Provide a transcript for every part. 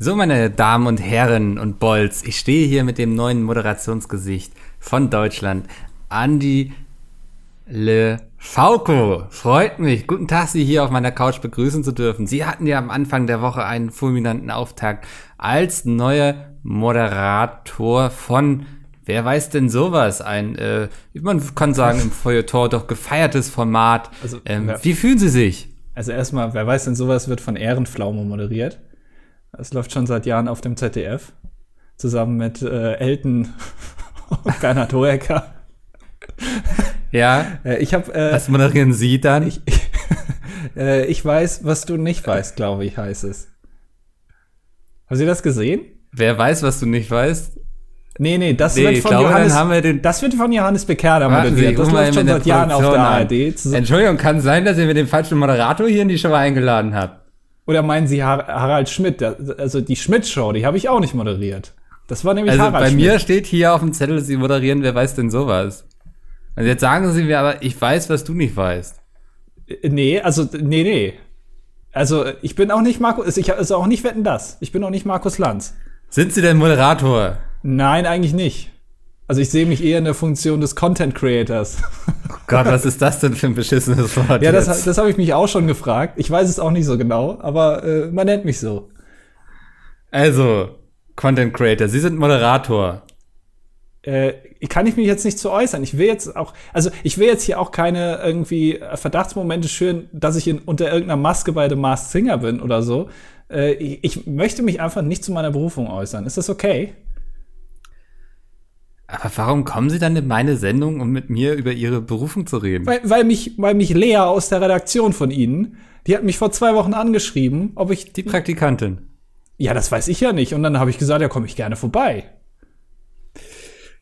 So, meine Damen und Herren und Bolz, ich stehe hier mit dem neuen Moderationsgesicht von Deutschland, Andy Le Fauco. Freut mich. Guten Tag, Sie hier auf meiner Couch begrüßen zu dürfen. Sie hatten ja am Anfang der Woche einen fulminanten Auftakt als neuer Moderator von Wer weiß denn sowas? Ein, äh, man kann sagen, im Feuilleton doch gefeiertes Format. Also, ähm, ja. Wie fühlen Sie sich? Also erstmal, wer weiß denn sowas wird von Ehrenpflaume moderiert. Es läuft schon seit Jahren auf dem ZDF. Zusammen mit äh, Elton und Bernhard Hoeker. Ja. Äh, ich habe. Äh, was moderieren Sie dann? Ich, äh, ich weiß, was du nicht weißt, glaube ich, heißt es. Haben Sie das gesehen? Wer weiß, was du nicht weißt? Nee, nee, das nee, wird von glaube, Johannes, haben wir den, das wird von Johannes Bekerner moderiert. Das läuft schon seit Jahren auf der ARD. Entschuldigung, kann sein, dass ihr mir den falschen Moderator hier in die Show eingeladen habt. Oder meinen Sie Harald Schmidt? Also die Schmidt-Show, die habe ich auch nicht moderiert. Das war nämlich also Harald bei Schmidt. mir steht hier auf dem Zettel, Sie moderieren, wer weiß denn sowas? Also jetzt sagen Sie mir aber, ich weiß, was du nicht weißt. Äh, nee, also, nee, nee. Also, ich bin auch nicht Markus, ich also auch nicht wetten das. Ich bin auch nicht Markus Lanz. Sind Sie denn Moderator? Nein, eigentlich nicht. Also ich sehe mich eher in der Funktion des Content Creators. Oh Gott, was ist das denn für ein beschissenes Wort? Ja, das, das habe ich mich auch schon gefragt. Ich weiß es auch nicht so genau, aber äh, man nennt mich so. Also, Content Creator, Sie sind Moderator. Äh, kann ich mich jetzt nicht zu äußern. Ich will jetzt auch, also ich will jetzt hier auch keine irgendwie Verdachtsmomente schüren, dass ich in, unter irgendeiner Maske bei The Masked Singer bin oder so. Äh, ich, ich möchte mich einfach nicht zu meiner Berufung äußern. Ist das okay? Aber warum kommen Sie dann in meine Sendung, um mit mir über Ihre Berufung zu reden? Weil, weil, mich, weil mich Lea aus der Redaktion von Ihnen, die hat mich vor zwei Wochen angeschrieben, ob ich. Die Praktikantin. Ja, das weiß ich ja nicht. Und dann habe ich gesagt, ja, komme ich gerne vorbei.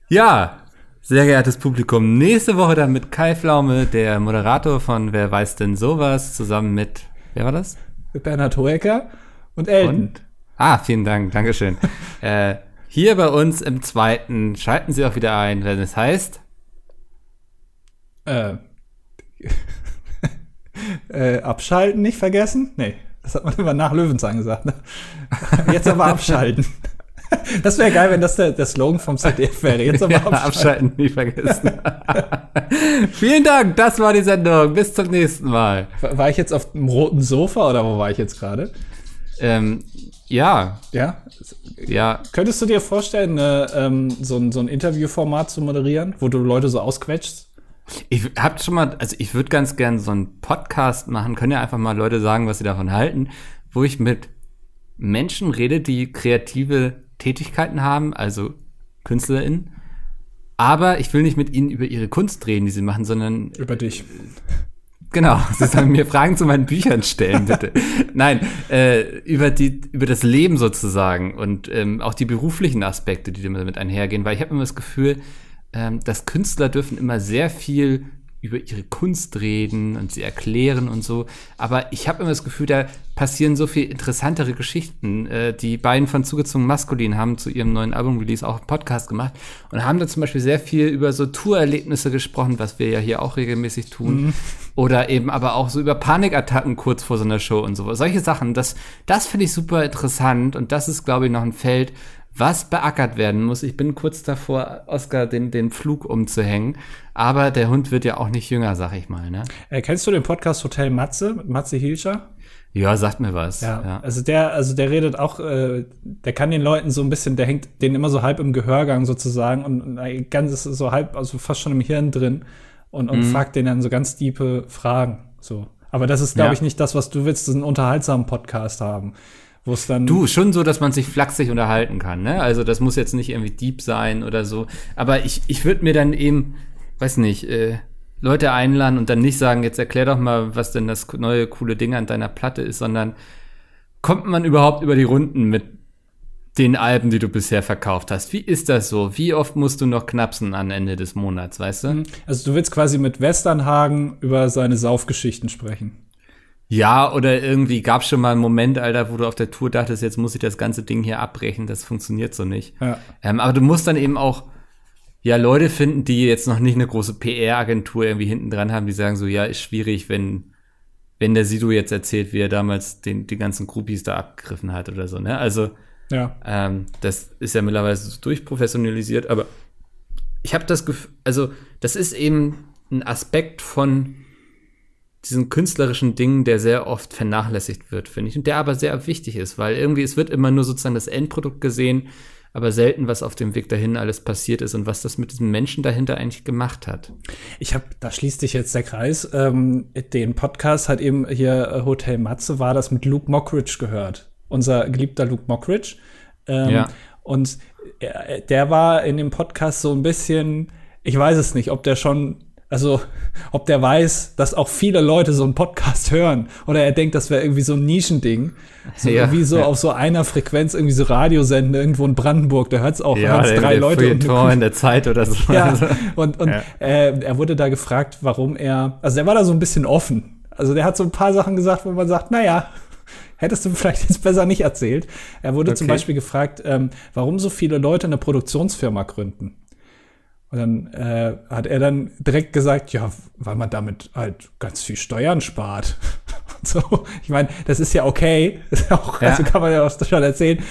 Ja, sehr geehrtes Publikum, nächste Woche dann mit Kai Flaume, der Moderator von Wer weiß denn sowas, zusammen mit, wer war das? Mit Bernhard Hoeker und Elton. Ah, vielen Dank, Dankeschön. äh, hier bei uns im zweiten schalten Sie auch wieder ein, wenn es heißt. Äh, äh, abschalten nicht vergessen? Nee, das hat man immer nach Löwenzahn gesagt. Ne? Jetzt aber abschalten. Das wäre geil, wenn das der, der Slogan vom ZDF wäre. Jetzt aber abschalten. Ja, abschalten nicht vergessen. Vielen Dank, das war die Sendung. Bis zum nächsten Mal. War ich jetzt auf dem roten Sofa oder wo war ich jetzt gerade? Ähm, ja. Ja? Ja. Könntest du dir vorstellen, äh, ähm, so, ein, so ein Interviewformat zu moderieren, wo du Leute so ausquetschst? Ich hab schon mal, also ich würde ganz gern so einen Podcast machen, können ja einfach mal Leute sagen, was sie davon halten, wo ich mit Menschen rede, die kreative Tätigkeiten haben, also KünstlerInnen. Aber ich will nicht mit ihnen über ihre Kunst reden, die sie machen, sondern über dich. Genau, Sie sollen mir Fragen zu meinen Büchern stellen, bitte. Nein, äh, über die, über das Leben sozusagen und ähm, auch die beruflichen Aspekte, die damit einhergehen, weil ich habe immer das Gefühl, ähm, dass Künstler dürfen immer sehr viel über ihre Kunst reden und sie erklären und so. Aber ich habe immer das Gefühl, da passieren so viel interessantere Geschichten. Äh, die beiden von Zugezogen Maskulin haben zu ihrem neuen Album-Release auch einen Podcast gemacht und haben da zum Beispiel sehr viel über so Tourerlebnisse gesprochen, was wir ja hier auch regelmäßig tun. Mhm. Oder eben aber auch so über Panikattacken kurz vor so einer Show und so. Solche Sachen, das, das finde ich super interessant und das ist, glaube ich, noch ein Feld, was beackert werden muss. Ich bin kurz davor, Oscar den, den Flug umzuhängen. Aber der Hund wird ja auch nicht jünger, sag ich mal. Ne? Äh, kennst du den Podcast Hotel Matze Matze Hilscher? Ja, sagt mir was. Ja, ja, also der, also der redet auch, äh, der kann den Leuten so ein bisschen, der hängt den immer so halb im Gehörgang sozusagen und ganz ist so halb, also fast schon im Hirn drin und, und mhm. fragt den dann so ganz tiefe Fragen. So. Aber das ist, glaube ja. ich, nicht das, was du willst, einen unterhaltsamen Podcast haben wo es dann. Du, schon so, dass man sich flachsig unterhalten kann, ne? Also das muss jetzt nicht irgendwie deep sein oder so. Aber ich, ich würde mir dann eben, weiß nicht, äh, Leute einladen und dann nicht sagen, jetzt erklär doch mal, was denn das neue coole Ding an deiner Platte ist, sondern kommt man überhaupt über die Runden mit den Alben, die du bisher verkauft hast? Wie ist das so? Wie oft musst du noch knapsen am Ende des Monats, weißt du? Also du willst quasi mit Westernhagen über seine Saufgeschichten sprechen. Ja, oder irgendwie gab es schon mal einen Moment, Alter, wo du auf der Tour dachtest, jetzt muss ich das ganze Ding hier abbrechen, das funktioniert so nicht. Ja. Ähm, aber du musst dann eben auch ja Leute finden, die jetzt noch nicht eine große PR-Agentur irgendwie hinten dran haben, die sagen so, ja, ist schwierig, wenn wenn der Sido jetzt erzählt, wie er damals den, die ganzen Groupies da abgegriffen hat oder so, ne? Also, Ja. ähm, das ist ja mittlerweile so durchprofessionalisiert, aber ich habe das Gefühl, also das ist eben ein Aspekt von diesen künstlerischen Dingen, der sehr oft vernachlässigt wird, finde ich, und der aber sehr wichtig ist, weil irgendwie es wird immer nur sozusagen das Endprodukt gesehen, aber selten, was auf dem Weg dahin alles passiert ist und was das mit diesem Menschen dahinter eigentlich gemacht hat. Ich habe, da schließt sich jetzt der Kreis, ähm, den Podcast hat eben hier äh, Hotel Matze, war das mit Luke Mockridge gehört. Unser geliebter Luke Mockridge. Ähm, Ja. Und er, der war in dem Podcast so ein bisschen, ich weiß es nicht, ob der schon, also ob der weiß, dass auch viele Leute so einen Podcast hören. Oder er denkt, das wäre irgendwie so ein Nischending. So Ja, irgendwie so ja. auf so einer Frequenz irgendwie so Radiosenden irgendwo in Brandenburg. Da hört es auch hört's der- drei der Leute und Kuh- in der Zeit oder so. ja, Also, und, und Ja. äh, er wurde da gefragt, warum er, also er war da so ein bisschen offen. Also der hat so ein paar Sachen gesagt, wo man sagt, naja, hättest du vielleicht jetzt besser nicht erzählt. Er wurde zum Okay. Beispiel gefragt, ähm, warum so viele Leute eine Produktionsfirma gründen. Und dann äh, hat er dann direkt gesagt, ja, weil man damit halt ganz viel Steuern spart. Und so, ich meine, das ist ja okay, ist auch, Ja. also kann man ja auch schon erzählen.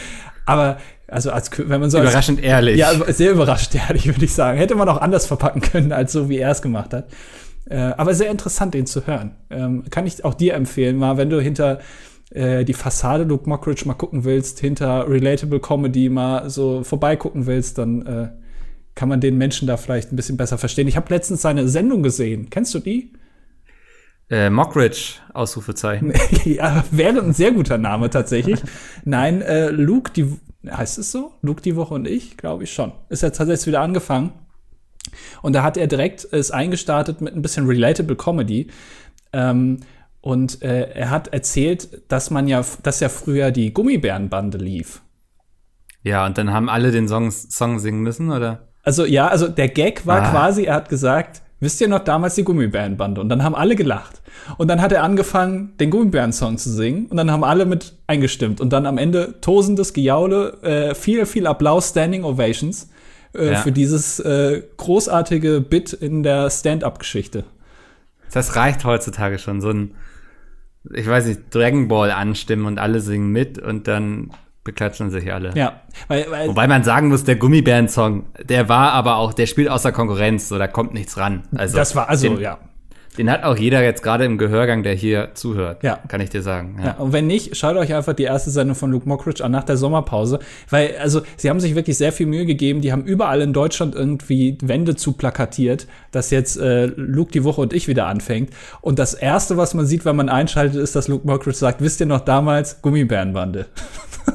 Aber also als wenn man so als überraschend ehrlich. ja, sehr überrascht, ehrlich, würde ich sagen. Hätte man auch anders verpacken können, als so, wie er es gemacht hat. Äh, aber sehr interessant, den zu hören. Ähm, kann ich auch dir empfehlen, mal, wenn du hinter äh, die Fassade Luke Mockridge mal gucken willst, hinter Relatable Comedy mal so vorbeigucken willst, dann äh, kann man den Menschen da vielleicht ein bisschen besser verstehen. Ich habe letztens seine Sendung gesehen. Kennst du die? Äh, Mockridge, Ausrufezeichen. ja, wäre ein sehr guter Name tatsächlich. Nein, äh, Luke, die heißt es so? Luke die Woche und ich, glaube ich schon. Ist jetzt tatsächlich wieder angefangen. Und da hat er direkt es eingestartet mit ein bisschen relatable Comedy. Ähm, und äh, er hat erzählt, dass man ja, dass ja früher die Gummibärenbande lief. Ja, und dann haben alle den Song, Song singen müssen, oder? Also ja, also der Gag war Ah. quasi, er hat gesagt, wisst ihr noch damals die Gummibärenbande? Und dann haben alle gelacht. Und dann hat er angefangen, den Gummibären-Song zu singen. Und dann haben alle mit eingestimmt. Und dann am Ende tosendes Gejaule, äh, viel, viel Applaus, Standing Ovations äh, Ja. für dieses äh, großartige Bit in der Stand-up-Geschichte. Das reicht heutzutage schon. So ein, ich weiß nicht, Dragon Ball anstimmen und alle singen mit und dann beklatschen sich alle. Ja, weil, weil Wobei man sagen muss, der Gummibären-Song, der war aber auch, der spielt außer Konkurrenz, so da kommt nichts ran. Also, das war, also den, ja. Den hat auch jeder jetzt gerade im Gehörgang, der hier zuhört. Ja. Kann ich dir sagen. Ja, und wenn nicht, schaut euch einfach die erste Sendung von Luke Mockridge an nach der Sommerpause, weil also sie haben sich wirklich sehr viel Mühe gegeben, die haben überall in Deutschland irgendwie Wände zu plakatiert, dass jetzt äh, Luke die Woche und ich wieder anfängt und das erste, was man sieht, wenn man einschaltet, ist, dass Luke Mockridge sagt, wisst ihr noch damals Gummibärenbande?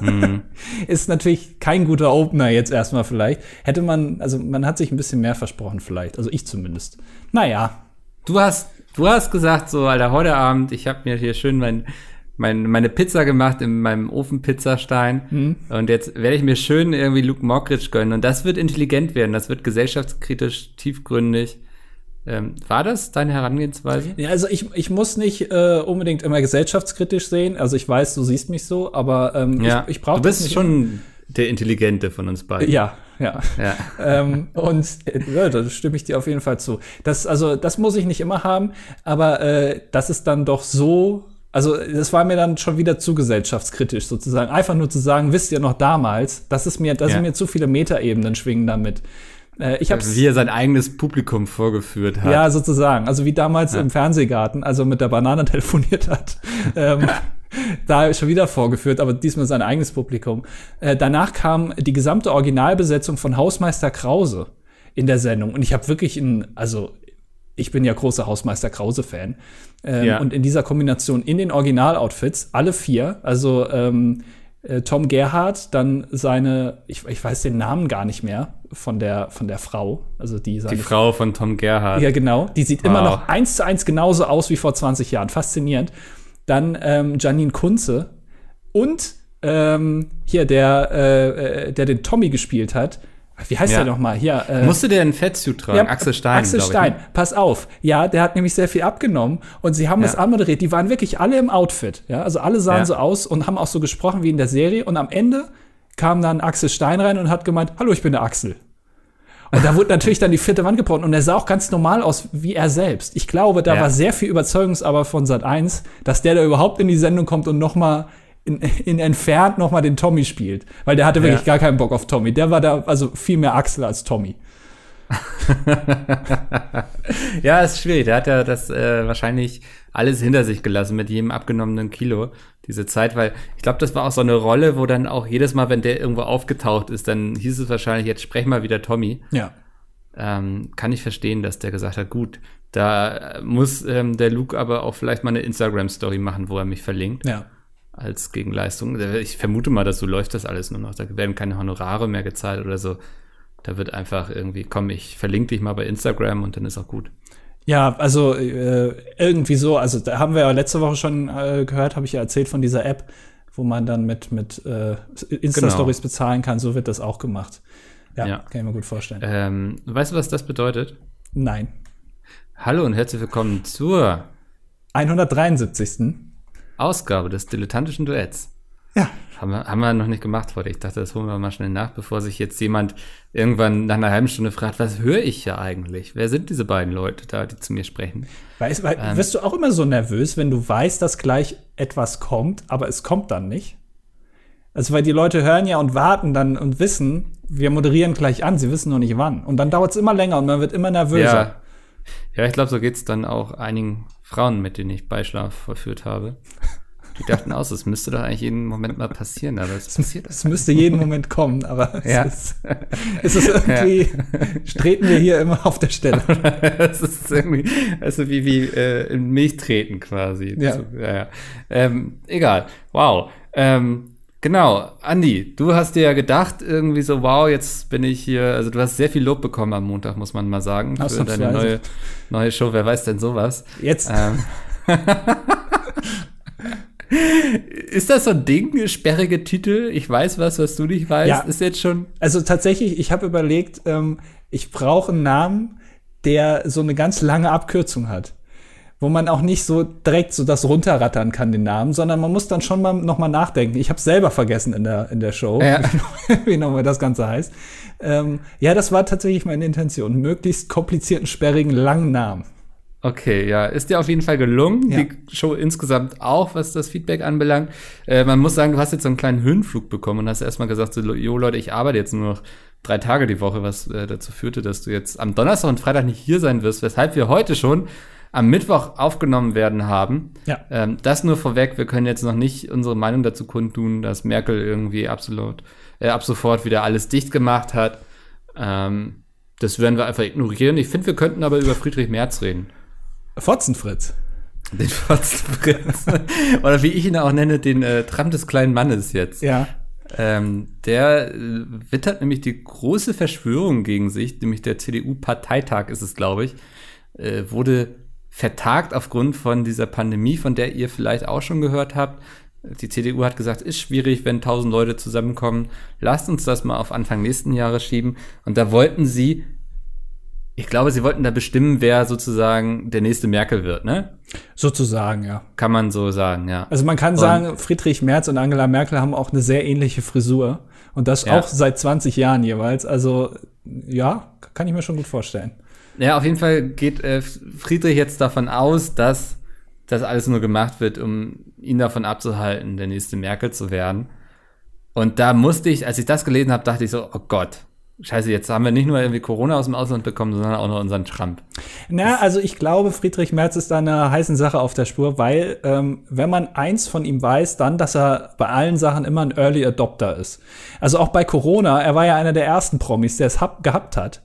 ist natürlich kein guter Opener jetzt erstmal vielleicht. Hätte man, also man hat sich ein bisschen mehr versprochen vielleicht, also ich zumindest. Naja, Du hast, du hast gesagt, so, Alter, heute Abend, ich habe mir hier schön mein, mein, meine Pizza gemacht in meinem Ofenpizzastein. Mhm. Und jetzt werde ich mir schön irgendwie Luke Mockridge gönnen. Und das wird intelligent werden, das wird gesellschaftskritisch, tiefgründig. Ähm, war das deine Herangehensweise? Ja, also ich, ich muss nicht äh, unbedingt immer gesellschaftskritisch sehen. Also ich weiß, du siehst mich so, aber ähm, Ja, ich, ich brauche du bist schon der Intelligente von uns beiden. Ja, ja. Ja. ähm, und äh, ja, da stimme ich dir auf jeden Fall zu. Das, also, das muss ich nicht immer haben, aber äh, das ist dann doch so. Also, das war mir dann schon wieder zu gesellschaftskritisch sozusagen. Einfach nur zu sagen, wisst ihr noch damals, das ist mir, das Ja. sind mir zu viele Metaebenen schwingen damit. Äh, ich hab's, Wie er sein eigenes Publikum vorgeführt hat. ja, sozusagen. Also wie damals im Fernsehgarten, als er mit der Banane telefoniert hat. ähm, da schon wieder vorgeführt, aber diesmal sein eigenes Publikum. Äh, danach kam die gesamte Originalbesetzung von Hausmeister Krause in der Sendung. Und ich habe wirklich ein, also ich bin ja großer Hausmeister Krause-Fan. Ähm, Ja. Und in dieser Kombination in den Original-Outfits, alle vier, also ähm, äh, Tom Gerhardt, dann seine, ich, ich weiß den Namen gar nicht mehr von der, von der Frau, also die Die Frau von Tom Gerhardt. ja, genau. Die sieht immer Wow. noch eins zu eins genauso aus wie vor 20 Jahren. Faszinierend. Dann ähm, Janine Kunze und ähm, hier der, äh, äh, der den Tommy gespielt hat. Wie heißt Ja. der noch mal? Hier, äh, Musste der einen Fettsuit tragen? ja, Axel Stein, Axel ich, Stein, ne? pass auf. Ja, der hat nämlich sehr viel abgenommen und sie haben Ja. das anmoderiert. Die waren wirklich alle im Outfit. Ja, also alle sahen Ja. so aus und haben auch so gesprochen wie in der Serie. Und am Ende kam dann Axel Stein rein und hat gemeint: Hallo, ich bin der Axel. Und da wurde natürlich dann die vierte Wand gebrochen und er sah auch ganz normal aus wie er selbst. Ich glaube, da Ja. war sehr viel Überzeugungsarbeit von Sat 1, dass der da überhaupt in die Sendung kommt und noch mal in, in entfernt noch mal den Tommy spielt, weil der hatte wirklich Ja. gar keinen Bock auf Tommy. Der war da also viel mehr Axel als Tommy. Ja, ist schwierig. Der hat ja das äh, wahrscheinlich alles hinter sich gelassen mit jedem abgenommenen Kilo, diese Zeit, weil ich glaube, das war auch so eine Rolle, wo dann auch jedes Mal, wenn der irgendwo aufgetaucht ist, dann hieß es wahrscheinlich, jetzt sprech mal wieder Tommy. Ja. Ähm, kann ich verstehen, dass der gesagt hat, gut, da äh, muss ähm, der Luke aber auch vielleicht mal eine Instagram-Story machen, wo er mich verlinkt Ja. als Gegenleistung. Ich vermute mal, dass so läuft das alles nur noch. Da werden keine Honorare mehr gezahlt oder so. Da wird einfach irgendwie, komm, ich verlinke dich mal bei Instagram und dann ist auch gut. Ja, also äh, irgendwie so, also da haben wir ja letzte Woche schon äh, gehört, habe ich ja erzählt von dieser App, wo man dann mit, mit äh, Insta-Stories bezahlen kann, so wird das auch gemacht. Ja, Ja. kann ich mir gut vorstellen. Ähm, weißt du, was das bedeutet? Nein. Hallo und herzlich willkommen zur 173. Ausgabe des dilettantischen Duetts. Ja. Haben wir, haben wir noch nicht gemacht heute. Ich dachte, das holen wir mal schnell nach, bevor sich jetzt jemand irgendwann nach einer halben Stunde fragt, was höre ich hier eigentlich? Wer sind diese beiden Leute da, die zu mir sprechen? Weißt, weil, Ähm. wirst du auch immer so nervös, wenn du weißt, dass gleich etwas kommt, aber es kommt dann nicht? Also, weil die Leute hören ja und warten dann und wissen, wir moderieren gleich an, sie wissen noch nicht wann. Und dann dauert es immer länger und man wird immer nervöser. Ja, ja ich glaube, so geht's dann auch einigen Frauen, mit denen ich Beischlaf verführt habe. Die dachten aus, es müsste doch eigentlich jeden Moment mal passieren, aber es passiert Es müsste jeden Moment kommen, aber es, Ja. ist, es ist irgendwie, treten wir hier immer auf der Stelle. das ist irgendwie, also wie, wie äh, in Milch treten quasi. Ja. So, ja, ja. Ähm, egal. Wow. Ähm, genau, Andi, du hast dir ja gedacht, irgendwie so, wow, jetzt bin ich hier, also du hast sehr viel Lob bekommen am Montag, muss man mal sagen, für Ausnahmsweise. deine neue, neue Show. Wer weiß denn sowas? Jetzt, Ähm, ist das so ein Ding, sperrige Titel? Ich weiß was, was du nicht weißt. Ja. Ist jetzt schon. also tatsächlich, ich habe überlegt, ähm, ich brauche einen Namen, der so eine ganz lange Abkürzung hat. Wo man auch nicht so direkt so das runterrattern kann, den Namen, sondern man muss dann schon mal noch mal nachdenken. Ich habe selber vergessen in der, in der Show, Ja. wie nochmal das Ganze heißt. Ähm, ja, das war tatsächlich meine Intention. Möglichst komplizierten, sperrigen, langen Namen. Okay, ja, ist dir auf jeden Fall gelungen. Ja. Die Show insgesamt auch, was das Feedback anbelangt. Äh, man muss sagen, du hast jetzt so einen kleinen Höhenflug bekommen und hast erstmal gesagt, so, jo Leute, ich arbeite jetzt nur noch drei Tage die Woche, was äh, dazu führte, dass du jetzt am Donnerstag und Freitag nicht hier sein wirst, weshalb wir heute schon am Mittwoch aufgenommen werden haben. Ja. Ähm, das nur vorweg, wir können jetzt noch nicht unsere Meinung dazu kundtun, dass Merkel irgendwie absolut, äh, ab sofort wieder alles dicht gemacht hat. Ähm, das werden wir einfach ignorieren. Ich finde, wir könnten aber über Friedrich Merz reden. Fotzenfritz. Den Fotzenprinz. Oder wie ich ihn auch nenne, den äh, Trump des kleinen Mannes jetzt. Ja. Ähm, der äh, wittert nämlich die große Verschwörung gegen sich, nämlich der CDU-Parteitag ist es, glaube ich, äh, wurde vertagt aufgrund von dieser Pandemie, von der ihr vielleicht auch schon gehört habt. Die CDU hat gesagt, ist schwierig, wenn tausend Leute zusammenkommen. Lasst uns das mal auf Anfang nächsten Jahres schieben. Und da wollten sie, ich glaube, sie wollten da bestimmen, wer sozusagen der nächste Merkel wird, ne? Sozusagen, ja. Kann man so sagen, ja. Also man kann sagen, Friedrich Merz und Angela Merkel haben auch eine sehr ähnliche Frisur. Und das Ja. auch seit 20 Jahren jeweils. Also, ja, kann ich mir schon gut vorstellen. Ja, auf jeden Fall geht äh, Friedrich jetzt davon aus, dass das alles nur gemacht wird, um ihn davon abzuhalten, der nächste Merkel zu werden. Und da musste ich, als ich das gelesen habe, dachte ich so, oh Gott, scheiße, jetzt haben wir nicht nur irgendwie Corona aus dem Ausland bekommen, sondern auch noch unseren Trump. Na, also ich glaube, Friedrich Merz ist da einer heißen Sache auf der Spur, weil ähm, wenn man eins von ihm weiß, dann, dass er bei allen Sachen immer ein Early Adopter ist. Also auch bei Corona, er war ja einer der ersten Promis, der es hab, gehabt hat.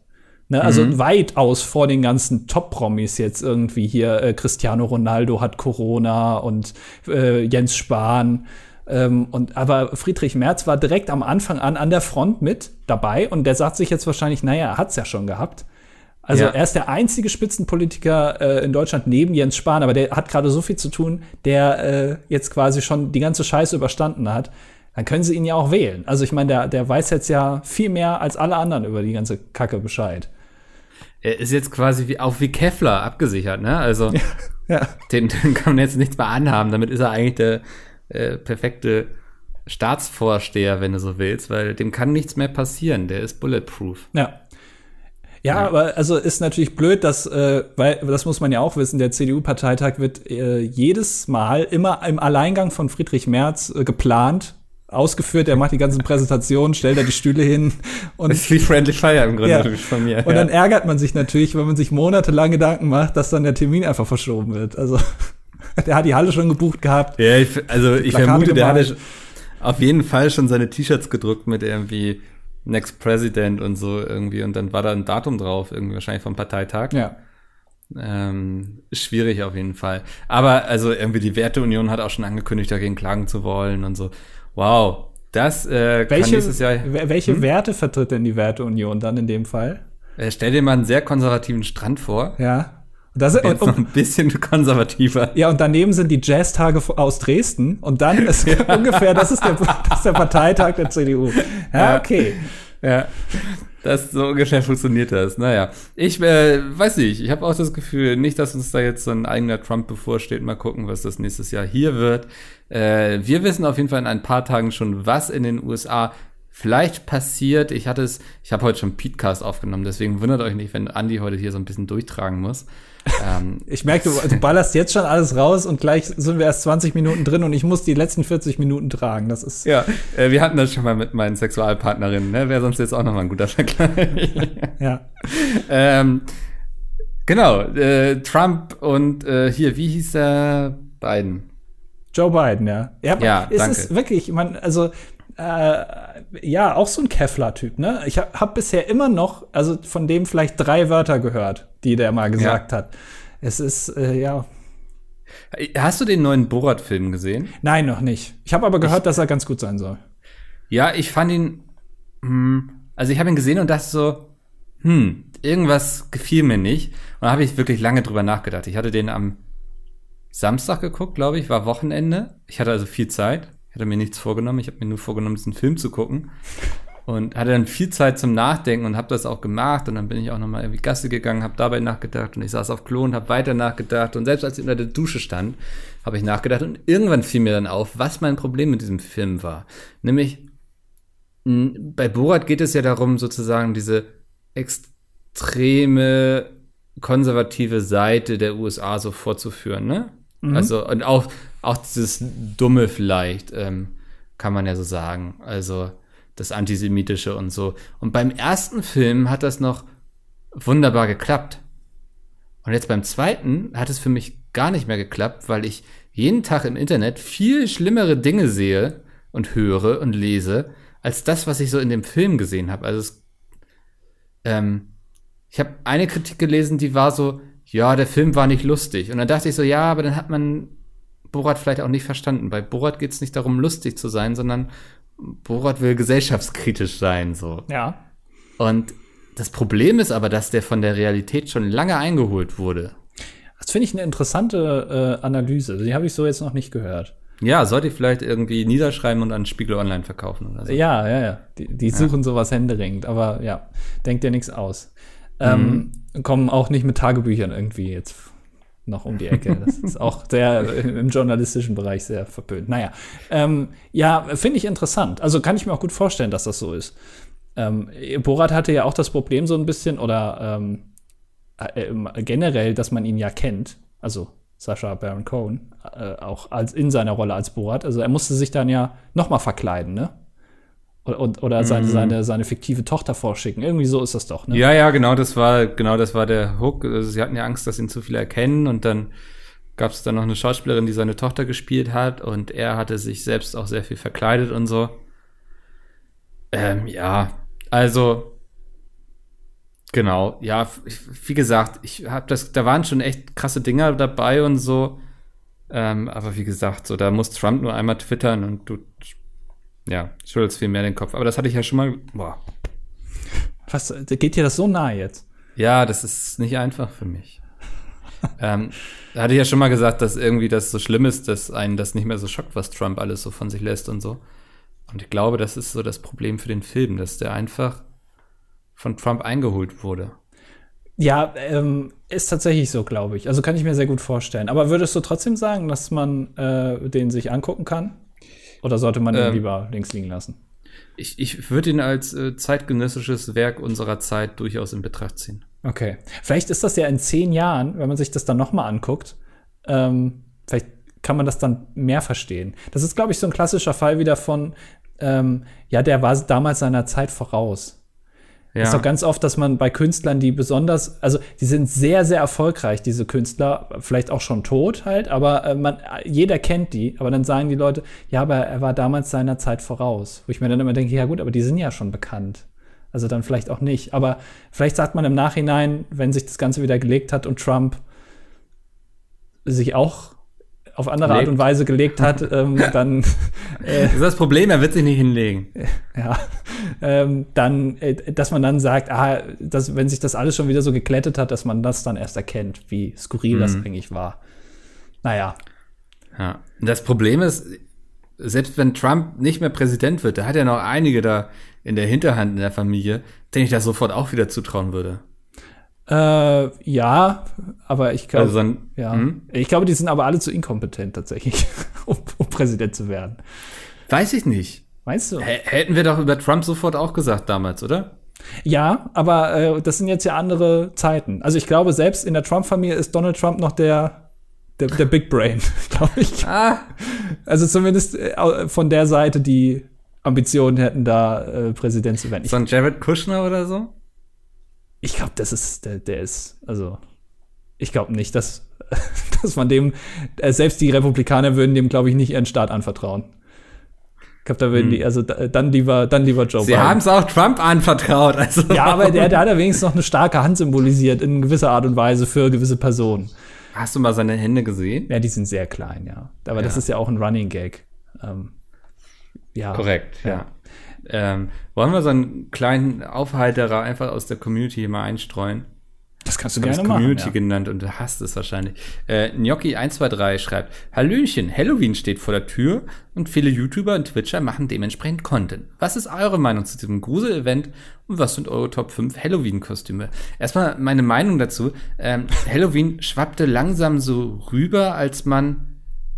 Ne, also weitaus vor den ganzen Top-Promis jetzt irgendwie hier. Äh, Cristiano Ronaldo hat Corona und äh, Jens Spahn. Ähm, und aber Friedrich Merz war direkt am Anfang an an der Front mit dabei und der sagt sich jetzt wahrscheinlich, naja, er hat's ja schon gehabt. Also Ja. er ist der einzige Spitzenpolitiker äh, in Deutschland neben Jens Spahn, aber der hat gerade so viel zu tun, der äh, jetzt quasi schon die ganze Scheiße überstanden hat. Dann können sie ihn ja auch wählen. Also ich meine, der, der weiß jetzt ja viel mehr als alle anderen über die ganze Kacke Bescheid. Er ist jetzt quasi wie, auch wie Kevlar abgesichert, ne? Also Ja. den, den kann man jetzt nichts mehr anhaben. Damit ist er eigentlich der äh, perfekte Staatsvorsteher, wenn du so willst, weil dem kann nichts mehr passieren. Der ist bulletproof. Ja. Ja, ja, aber also ist natürlich blöd, dass, äh, weil das muss man ja auch wissen, der CDU-Parteitag wird äh, jedes Mal immer im Alleingang von Friedrich Merz äh, geplant, ausgeführt. Er macht die ganzen Präsentationen, stellt da die Stühle hin. Und, das ist wie Friendly Fire im Grunde ja. von mir. Und ja. dann ärgert man sich natürlich, wenn man sich monatelang Gedanken macht, dass dann der Termin einfach verschoben wird. Also der hat die Halle schon gebucht gehabt. Ja, ich, also ich vermute, der hatte auf jeden Fall schon seine T-Shirts gedruckt mit irgendwie Next President und so irgendwie. Und dann war da ein Datum drauf, irgendwie wahrscheinlich vom Parteitag. Ja. Ähm, schwierig auf jeden Fall. Aber also irgendwie die Werteunion hat auch schon angekündigt, dagegen klagen zu wollen und so. Wow, das äh, welche, kann nächstes Jahr. Welche hm? Werte vertritt denn die Werteunion dann in dem Fall? Äh, stell dir mal einen sehr konservativen Strand vor. Ja. Das ist und, ein bisschen konservativer. Ja, und daneben sind die Jazztage aus Dresden und dann ist ja. ungefähr, das ist, der, das ist der Parteitag der CDU. Ja, okay. Ja, das so ungefähr funktioniert das. Naja, ich äh, weiß nicht, ich habe auch das Gefühl, nicht, dass uns da jetzt so ein eigener Trump bevorsteht. Mal gucken, was das nächstes Jahr hier wird. Äh, wir wissen auf jeden Fall in ein paar Tagen schon, was in den USA vielleicht passiert. Ich hatte es, ich habe heute schon Petecast aufgenommen, deswegen wundert euch nicht, wenn Andy heute hier so ein bisschen durchtragen muss. Ähm, ich merke, du, du, ballerst jetzt schon alles raus und gleich sind wir erst 20 Minuten drin und ich muss die letzten 40 Minuten tragen. Das ist. Ja, äh, wir hatten das schon mal mit meinen Sexualpartnerinnen, ne? Wäre sonst jetzt auch nochmal ein guter Vergleich. ja. ähm, genau, äh, Trump und äh, hier, wie hieß er? Biden. Joe Biden, ja. Ja, ja ist danke. es wirklich, man, also äh, ja, auch so ein Kevlar-Typ, ne? Ich habe hab bisher immer noch, also von dem vielleicht drei Wörter gehört, die der mal gesagt ja. hat. Es ist, äh, ja. Hast du den neuen Borat-Film gesehen? Nein, noch nicht. Ich habe aber gehört, ich, dass er ganz gut sein soll. Ja, ich fand ihn, hm, also ich habe ihn gesehen und dachte so, hm, irgendwas gefiel mir nicht. Und da habe ich wirklich lange drüber nachgedacht. Ich hatte den am Samstag geguckt, glaube ich, war Wochenende. Ich hatte also viel Zeit hatte mir nichts vorgenommen. Ich habe mir nur vorgenommen, diesen Film zu gucken. Und hatte dann viel Zeit zum Nachdenken und habe das auch gemacht. Und dann bin ich auch nochmal irgendwie Gasse gegangen, habe dabei nachgedacht. Und ich saß auf Klo und habe weiter nachgedacht. Und selbst als ich unter der Dusche stand, habe ich nachgedacht. Und irgendwann fiel mir dann auf, was mein Problem mit diesem Film war. Nämlich, bei Borat geht es ja darum, sozusagen diese extreme konservative Seite der USA so vorzuführen, ne? Mhm. Also, und auch, auch dieses Dumme vielleicht, ähm, kann man ja so sagen. Also, das Antisemitische und so. Und beim ersten Film hat das noch wunderbar geklappt. Und jetzt beim zweiten hat es für mich gar nicht mehr geklappt, weil ich jeden Tag im Internet viel schlimmere Dinge sehe und höre und lese, als das, was ich so in dem Film gesehen habe. Also es, ähm, ich habe eine Kritik gelesen, die war so, ja, der Film war nicht lustig. Und dann dachte ich so, ja, aber dann hat man Borat vielleicht auch nicht verstanden. Bei Borat geht es nicht darum, lustig zu sein, sondern Borat will gesellschaftskritisch sein, so. Ja. Und das Problem ist aber, dass der von der Realität schon lange eingeholt wurde. Das finde ich eine interessante äh, Analyse. Die habe ich so jetzt noch nicht gehört. Ja, sollte ich vielleicht irgendwie niederschreiben und an Spiegel Online verkaufen oder so. Ja, ja, ja. Die, die suchen ja. sowas händeringend, aber ja, denkt dir nichts aus. Ähm, mhm. Kommen auch nicht mit Tagebüchern irgendwie jetzt noch um die Ecke. Das ist auch sehr im journalistischen Bereich sehr verpönt. Naja, ähm, ja, finde ich interessant. Also kann ich mir auch gut vorstellen, dass das so ist. Ähm, Borat hatte ja auch das Problem so ein bisschen oder ähm, äh, generell, dass man ihn ja kennt. Also Sascha Baron Cohen, äh, auch als in seiner Rolle als Borat. Also er musste sich dann ja noch mal verkleiden, ne? Oder, oder seine, mhm. seine, seine fiktive Tochter vorschicken. Irgendwie so ist das doch, ne? Ja, ja, genau, das war, genau, das war der Hook. Also sie hatten ja Angst, dass ihn zu viele erkennen und dann gab es dann noch eine Schauspielerin, die seine Tochter gespielt hat und er hatte sich selbst auch sehr viel verkleidet und so. Ähm, ja, also genau, ja, wie gesagt, ich habe das, da waren schon echt krasse Dinger dabei und so. Ähm, aber wie gesagt, so da muss Trump nur einmal twittern und du ja, schüttelst viel mehr den Kopf. Aber das hatte ich ja schon mal. Boah. Was, geht dir das so nah jetzt? Ja, das ist nicht einfach für mich. ähm, da hatte ich ja schon mal gesagt, dass irgendwie das so schlimm ist, dass einen das nicht mehr so schockt, was Trump alles so von sich lässt und so. Und ich glaube, das ist so das Problem für den Film, dass der einfach von Trump eingeholt wurde. Ja, ähm, ist tatsächlich so, glaube ich. Also kann ich mir sehr gut vorstellen. Aber würdest du trotzdem sagen, dass man äh, den sich angucken kann? Oder sollte man ihn ähm, lieber links liegen lassen? Ich, ich würde ihn als äh, zeitgenössisches Werk unserer Zeit durchaus in Betracht ziehen. Okay. Vielleicht ist das ja in zehn Jahren, wenn man sich das dann noch mal anguckt, ähm, vielleicht kann man das dann mehr verstehen. Das ist, glaube ich, so ein klassischer Fall wieder von, ähm, ja, der war damals seiner Zeit voraus. Ja. Ist doch ganz oft, dass man bei Künstlern, die besonders, also die sind sehr, sehr erfolgreich, diese Künstler, vielleicht auch schon tot halt, aber äh, man, jeder kennt die, aber dann sagen die Leute, ja, aber er war damals seiner Zeit voraus. Wo ich mir dann immer denke, ja gut, aber die sind ja schon bekannt. Also dann vielleicht auch nicht. Aber vielleicht sagt man im Nachhinein, wenn sich das Ganze wieder gelegt hat und Trump sich auch auf andere Legt. Art und Weise gelegt hat, ähm, dann. Äh, das ist das Problem, er wird sich nicht hinlegen. Ja, ähm, dann, äh, dass man dann sagt, ah, dass, wenn sich das alles schon wieder so geklettet hat, dass man das dann erst erkennt, wie skurril mhm. das eigentlich war. Naja. Ja, das Problem ist, selbst wenn Trump nicht mehr Präsident wird, da hat er noch einige da in der Hinterhand in der Familie, denen ich das sofort auch wieder zutrauen würde. Äh, ja, aber ich glaube, also dann, ja, hm? ich glaube, die sind aber alle zu inkompetent tatsächlich, um, um, Präsident zu werden. Weiß ich nicht. Meinst du? H hätten wir doch über Trump sofort auch gesagt damals, oder? Ja, aber äh, das sind jetzt ja andere Zeiten. Also ich glaube, selbst in der Trump-Familie ist Donald Trump noch der, der, der Big Brain, glaube ich. Ah. Also zumindest äh, von der Seite, die Ambitionen hätten, da äh, Präsident zu werden. So ein Jared Kushner oder so? Ich glaube, das ist, der, der ist, also, ich glaube nicht, dass, dass man dem, äh, selbst die Republikaner würden dem, glaube ich, nicht ihren Staat anvertrauen. Ich glaube, da würden hm. die, also dann lieber, dann lieber Joe Sie haben es auch Trump anvertraut. Also ja, aber der, der hat ja wenigstens noch eine starke Hand symbolisiert in gewisser Art und Weise für gewisse Personen. Hast du mal seine Hände gesehen? Ja, die sind sehr klein, ja. Aber ja. das ist ja auch ein Running Gag. Ähm, ja. Korrekt, ja. ja. Ähm, wollen wir so einen kleinen Aufhalterer einfach aus der Community mal einstreuen? Das kannst du gerne machen. Community ja. genannt und du hast es wahrscheinlich. Äh, Gnocchi123 schreibt, Hallöchen, Halloween steht vor der Tür und viele YouTuber und Twitcher machen dementsprechend Content. Was ist eure Meinung zu diesem Grusel-Event und was sind eure Top 5 Halloween-Kostüme? Erstmal meine Meinung dazu. Ähm, Halloween schwappte langsam so rüber, als man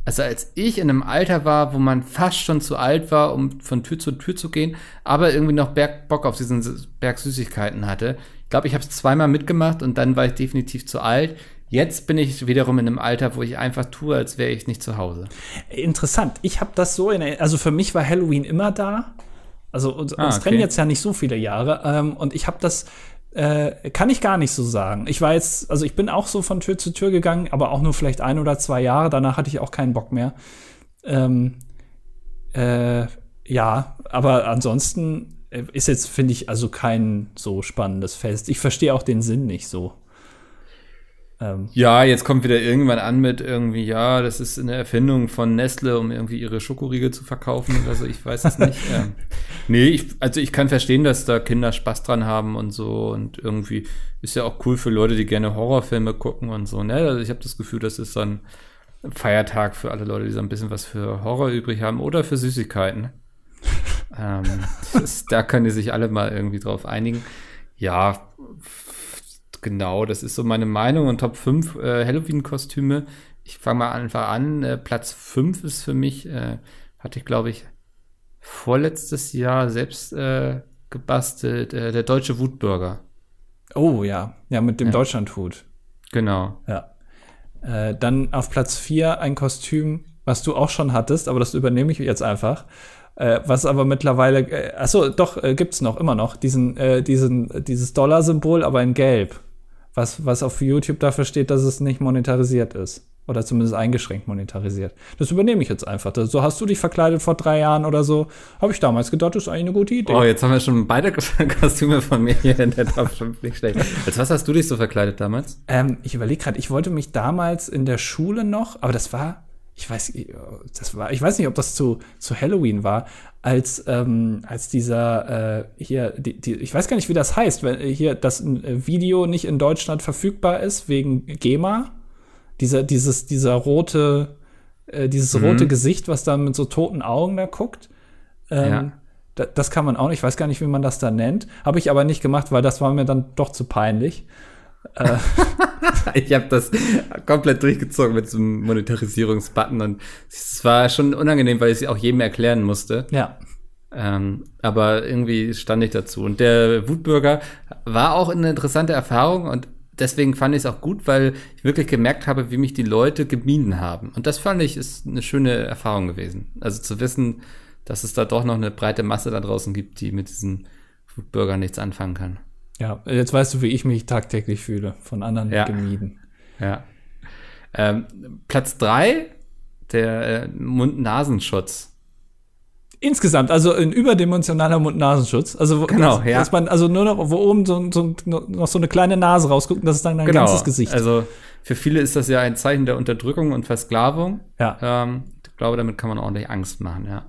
also als ich in einem Alter war, wo man fast schon zu alt war, um von Tür zu Tür zu gehen, aber irgendwie noch Berg Bock auf diesen Berg Süßigkeiten hatte. Ich glaube, ich habe es zweimal mitgemacht und dann war ich definitiv zu alt. Jetzt bin ich wiederum in einem Alter, wo ich einfach tue, als wäre ich nicht zu Hause. Interessant. Ich habe das so in, also für mich war Halloween immer da. Also uns, ah, okay. trennen jetzt ja nicht so viele Jahre. Ähm, und ich habe das äh, kann ich gar nicht so sagen. Ich war jetzt, also ich bin auch so von Tür zu Tür gegangen, aber auch nur vielleicht ein oder zwei Jahre. Danach hatte ich auch keinen Bock mehr. Ähm, äh, ja, aber ansonsten äh, ist jetzt, finde ich, also kein so spannendes Fest. Ich verstehe auch den Sinn nicht so. Ähm. Ja, jetzt kommt wieder irgendwann an mit irgendwie, ja, das ist eine Erfindung von Nestle, um irgendwie ihre Schokoriegel zu verkaufen oder so. Ich weiß es nicht. ähm, nee, ich, also ich kann verstehen, dass da Kinder Spaß dran haben und so und irgendwie ist ja auch cool für Leute, die gerne Horrorfilme gucken und so. Ne? Also ich habe das Gefühl, das ist so ein Feiertag für alle Leute, die so ein bisschen was für Horror übrig haben oder für Süßigkeiten. ähm, das, da können die sich alle mal irgendwie drauf einigen. Ja, genau, das ist so meine Meinung. Und Top 5 äh, Halloween-Kostüme. Ich fange mal einfach an. Äh, Platz 5 ist für mich, äh, hatte ich glaube ich vorletztes Jahr selbst äh, gebastelt, äh, der deutsche Wutbürger. Oh ja, ja, mit dem ja. Deutschlandhut. Genau. Ja. Äh, dann auf Platz 4 ein Kostüm, was du auch schon hattest, aber das übernehme ich jetzt einfach. Äh, was aber mittlerweile, äh, achso, doch, äh, gibt's noch, immer noch, diesen, äh, diesen, dieses Dollar-Symbol, aber in Gelb was, was auf YouTube dafür steht, dass es nicht monetarisiert ist. Oder zumindest eingeschränkt monetarisiert. Das übernehme ich jetzt einfach. So hast du dich verkleidet vor drei Jahren oder so. Habe ich damals gedacht, das ist eigentlich eine gute Idee. Oh, jetzt haben wir schon beide Kostüme von mir hier in der Top 5 nicht schlecht. Als was hast du dich so verkleidet damals? Ähm, ich überlege gerade, ich wollte mich damals in der Schule noch, aber das war, ich weiß, das war, ich weiß nicht, ob das zu, zu Halloween war, als, ähm, als dieser äh, hier, die, die, ich weiß gar nicht, wie das heißt, wenn hier das äh, Video nicht in Deutschland verfügbar ist wegen GEMA. Dieser, dieses, dieser rote, äh, dieses mhm. rote Gesicht, was da mit so toten Augen da guckt. Ähm, ja. da, das kann man auch nicht, ich weiß gar nicht, wie man das da nennt. Habe ich aber nicht gemacht, weil das war mir dann doch zu peinlich. Äh. ich habe das komplett durchgezogen mit so einem Monetarisierungsbutton und es war schon unangenehm, weil ich es auch jedem erklären musste. Ja. Ähm, aber irgendwie stand ich dazu. Und der Wutbürger war auch eine interessante Erfahrung und deswegen fand ich es auch gut, weil ich wirklich gemerkt habe, wie mich die Leute gemieden haben. Und das fand ich ist eine schöne Erfahrung gewesen. Also zu wissen, dass es da doch noch eine breite Masse da draußen gibt, die mit diesen Wutbürgern nichts anfangen kann. Ja, jetzt weißt du, wie ich mich tagtäglich fühle, von anderen Ja. gemieden. Ja. Ähm, Platz drei der äh, Mund-Nasenschutz. Insgesamt, also ein überdimensionaler Mund-Nasenschutz. Also, wo- Genau, dass, ja. dass man also nur noch, wo oben so, so, noch so eine kleine Nase rausguckt und das ist dann dein ganzes Gesicht. Also für viele ist das ja ein Zeichen der Unterdrückung und Versklavung. ja. Ähm, ich glaube, damit kann man ordentlich Angst machen, ja.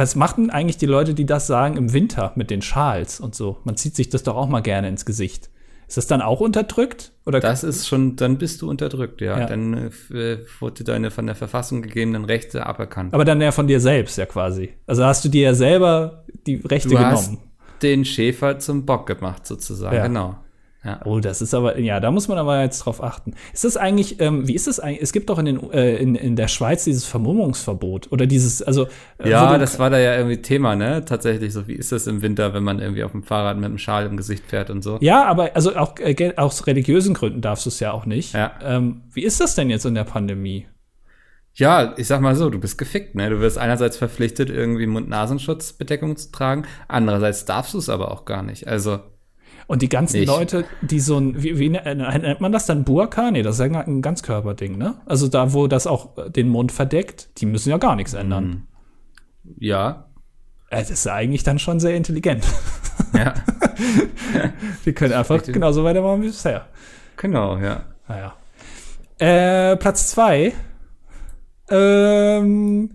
Was machen eigentlich die Leute, die das sagen im Winter mit den Schals und so? Man zieht sich das doch auch mal gerne ins Gesicht. Ist das dann auch unterdrückt? Oder Das ist schon, dann bist du unterdrückt, ja. Ja. Dann äh, äh, wurde deine von der Verfassung gegebenen Rechte aberkannt. aber dann ja von dir selbst, ja quasi. Also hast du dir ja selber die Rechte du hast genommen. den Schäfer zum Bock gemacht, sozusagen. Ja. Genau. Ja. Oh, das ist aber, ja, da muss man aber jetzt drauf achten. Ist das eigentlich, ähm, wie ist das eigentlich? Es gibt doch in, den, äh, in, in der Schweiz dieses Vermummungsverbot oder dieses, also. äh, Ja, das war da ja irgendwie Thema, ne? Tatsächlich, so wie ist das im Winter, wenn man irgendwie auf dem Fahrrad mit einem Schal im Gesicht fährt und so. Ja, aber also auch äh, aus religiösen Gründen darfst du es ja auch nicht. Ja. Ähm, wie ist das denn jetzt in der Pandemie? Ja, ich sag mal so, du bist gefickt, ne? Du wirst einerseits verpflichtet, irgendwie Mund-Nasenschutzbedeckung zu tragen, andererseits darfst du es aber auch gar nicht. Also, Und die ganzen Nicht. Leute, die so ein, wie, wie ne- nennt man das dann Burka? Nee, das ist ja ein Ganzkörperding, ne? Also da, wo das auch äh, den Mund verdeckt, die müssen ja gar nichts ändern. ja, Äh, Das ist ja eigentlich dann schon sehr intelligent. ja, Die können einfach genauso weitermachen wie bisher. genau, ja. Naja. Äh, Platz zwei. Ähm,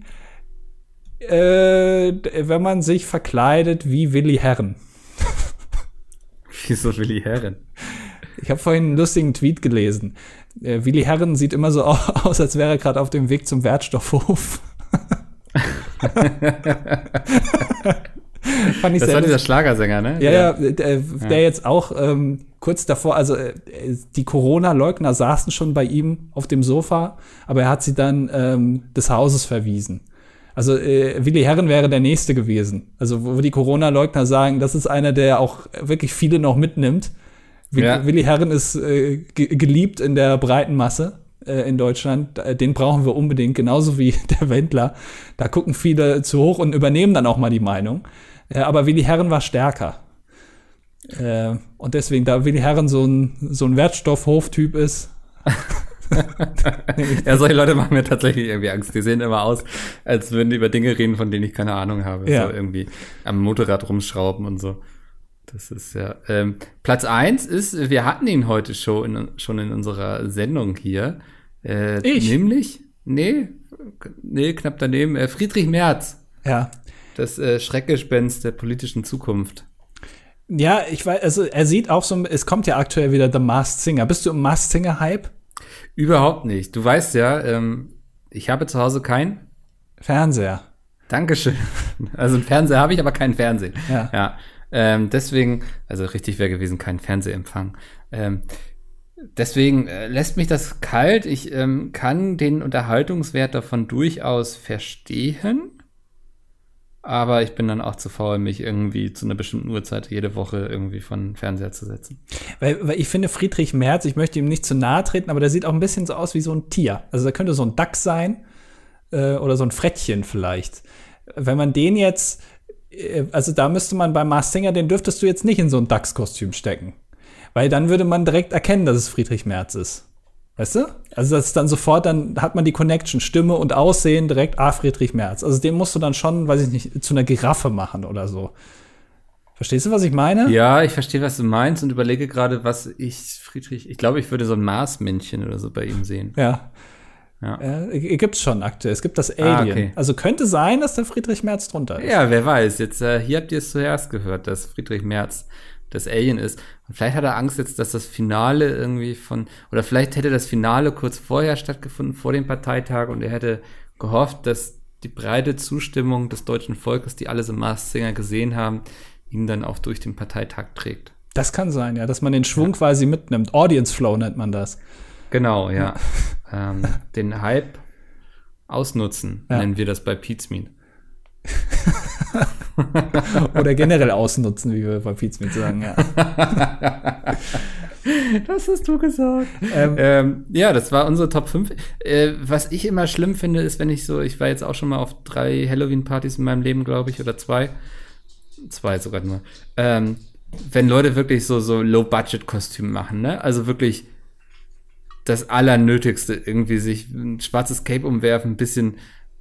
äh, wenn man sich verkleidet wie Willi Herren. Wieso Willi Herren? Ich habe vorhin einen lustigen Tweet gelesen. Äh, Willi Herren sieht immer so aus, als wäre er gerade auf dem Weg zum Wertstoffhof. Fand ich Das war dieser. Schlagersänger, ne? Ja, ja, der, der jetzt auch ähm, kurz davor, also äh, die Corona-Leugner saßen schon bei ihm auf dem Sofa, aber er hat sie dann ähm, des Hauses verwiesen. Also äh, Willi Herren wäre der Nächste gewesen. Also wo die Corona-Leugner sagen, das ist einer, der auch wirklich viele noch mitnimmt. Willi, Ja. Willi Herren ist äh, ge geliebt in der breiten Masse äh, in Deutschland. Den brauchen wir unbedingt, genauso wie der Wendler. Da gucken viele zu hoch und übernehmen dann auch mal die Meinung. Äh, aber Willi Herren war stärker. Äh, und deswegen, da Willi Herren so ein, so ein Wertstoffhof-Typ ist, Ja, solche Leute machen mir tatsächlich irgendwie Angst. Die sehen immer aus, als würden die über Dinge reden, von denen ich keine Ahnung habe. Ja. So irgendwie am Motorrad rumschrauben und so. Das ist ja. Ähm, Platz eins ist, wir hatten ihn heute schon in, schon in unserer Sendung hier. Äh, Ich? Nämlich, nee, nee, knapp daneben, äh, Friedrich Merz. ja. Das äh, Schreckgespenst der politischen Zukunft. Ja, ich weiß, also er sieht auch so, es kommt ja aktuell wieder The Masked Singer. Bist du im Masked Singer-Hype? Überhaupt nicht. Du weißt ja, ähm, ich habe zu Hause kein Fernseher. Dankeschön. Also einen Fernseher habe ich, aber keinen Fernsehen. Ja. ja. Ähm, deswegen, also richtig wäre gewesen, kein Fernsehempfang. Ähm, deswegen äh, lässt mich das kalt. Ich ähm, kann den Unterhaltungswert davon durchaus verstehen. Aber ich bin dann auch zu faul, mich irgendwie zu einer bestimmten Uhrzeit jede Woche irgendwie von Fernseher zu setzen. Weil, weil ich finde Friedrich Merz, ich möchte ihm nicht zu nahe treten, aber der sieht auch ein bisschen so aus wie so ein Tier. Also da könnte so ein Dachs sein äh, oder so ein Frettchen vielleicht. Wenn man den jetzt, äh, also da müsste man beim Mars Singer, den dürftest du jetzt nicht in so ein Dachskostüm stecken. Weil dann würde man direkt erkennen, dass es Friedrich Merz ist. Weißt du? Also das ist dann sofort, dann hat man die Connection, Stimme und Aussehen direkt, ah, Friedrich Merz. Also den musst du dann schon, weiß ich nicht, zu einer Giraffe machen oder so. Verstehst du, was ich meine? Ja, ich verstehe, was du meinst und überlege gerade, was ich, Friedrich, ich glaube, ich würde so ein Marsmännchen oder so bei ihm sehen. Ja. Ja. Äh, gibt's schon aktuell. Es gibt das Ah, Alien. okay. Also könnte sein, dass der Friedrich Merz drunter ist. Ja, wer weiß. Jetzt äh, hier habt ihr es zuerst gehört, dass Friedrich Merz das Alien ist. Und vielleicht hat er Angst jetzt, dass das Finale irgendwie von oder vielleicht hätte das Finale kurz vorher stattgefunden vor dem Parteitag und er hätte gehofft, dass die breite Zustimmung des deutschen Volkes, die alle so Mars Singer gesehen haben, ihn dann auch durch den Parteitag trägt. Das kann sein, ja, dass man den Schwung quasi mitnimmt. Audience Flow nennt man das. Genau, ja. ähm, den Hype ausnutzen, Ja. nennen wir das bei Meat. Oder generell ausnutzen, wie wir bei Pizmeet sagen, ja. Das hast du gesagt. Ähm, ähm, ja, das war unsere Top 5. Äh, was ich immer schlimm finde, ist, wenn ich so, ich war jetzt auch schon mal auf drei Halloween-Partys in meinem Leben, glaube ich, oder zwei. Zwei sogar nur. Ähm, wenn Leute wirklich so, so Low-Budget-Kostüme machen, ne? Also wirklich das Allernötigste, irgendwie sich ein schwarzes Cape umwerfen, ein bisschen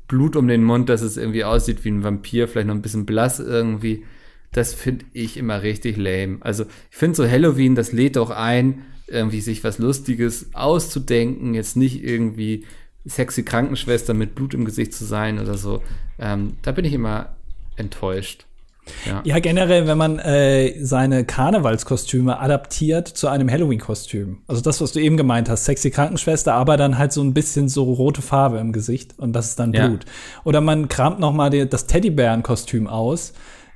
Blut um den Mund, dass es irgendwie aussieht wie ein Vampir, vielleicht noch ein bisschen blass irgendwie. Das finde ich immer richtig lame. Also ich finde so Halloween, das lädt auch ein, irgendwie sich was Lustiges auszudenken, jetzt nicht irgendwie sexy Krankenschwester mit Blut im Gesicht zu sein oder so. Ähm, da bin ich immer enttäuscht. Ja. ja, generell, wenn man äh, seine Karnevalskostüme adaptiert zu einem Halloween-Kostüm. Also das, was du eben gemeint hast, sexy Krankenschwester, aber dann halt so ein bisschen so rote Farbe im Gesicht und das ist dann Blut. Ja. Oder man kramt noch mal die, das Teddybären-Kostüm aus.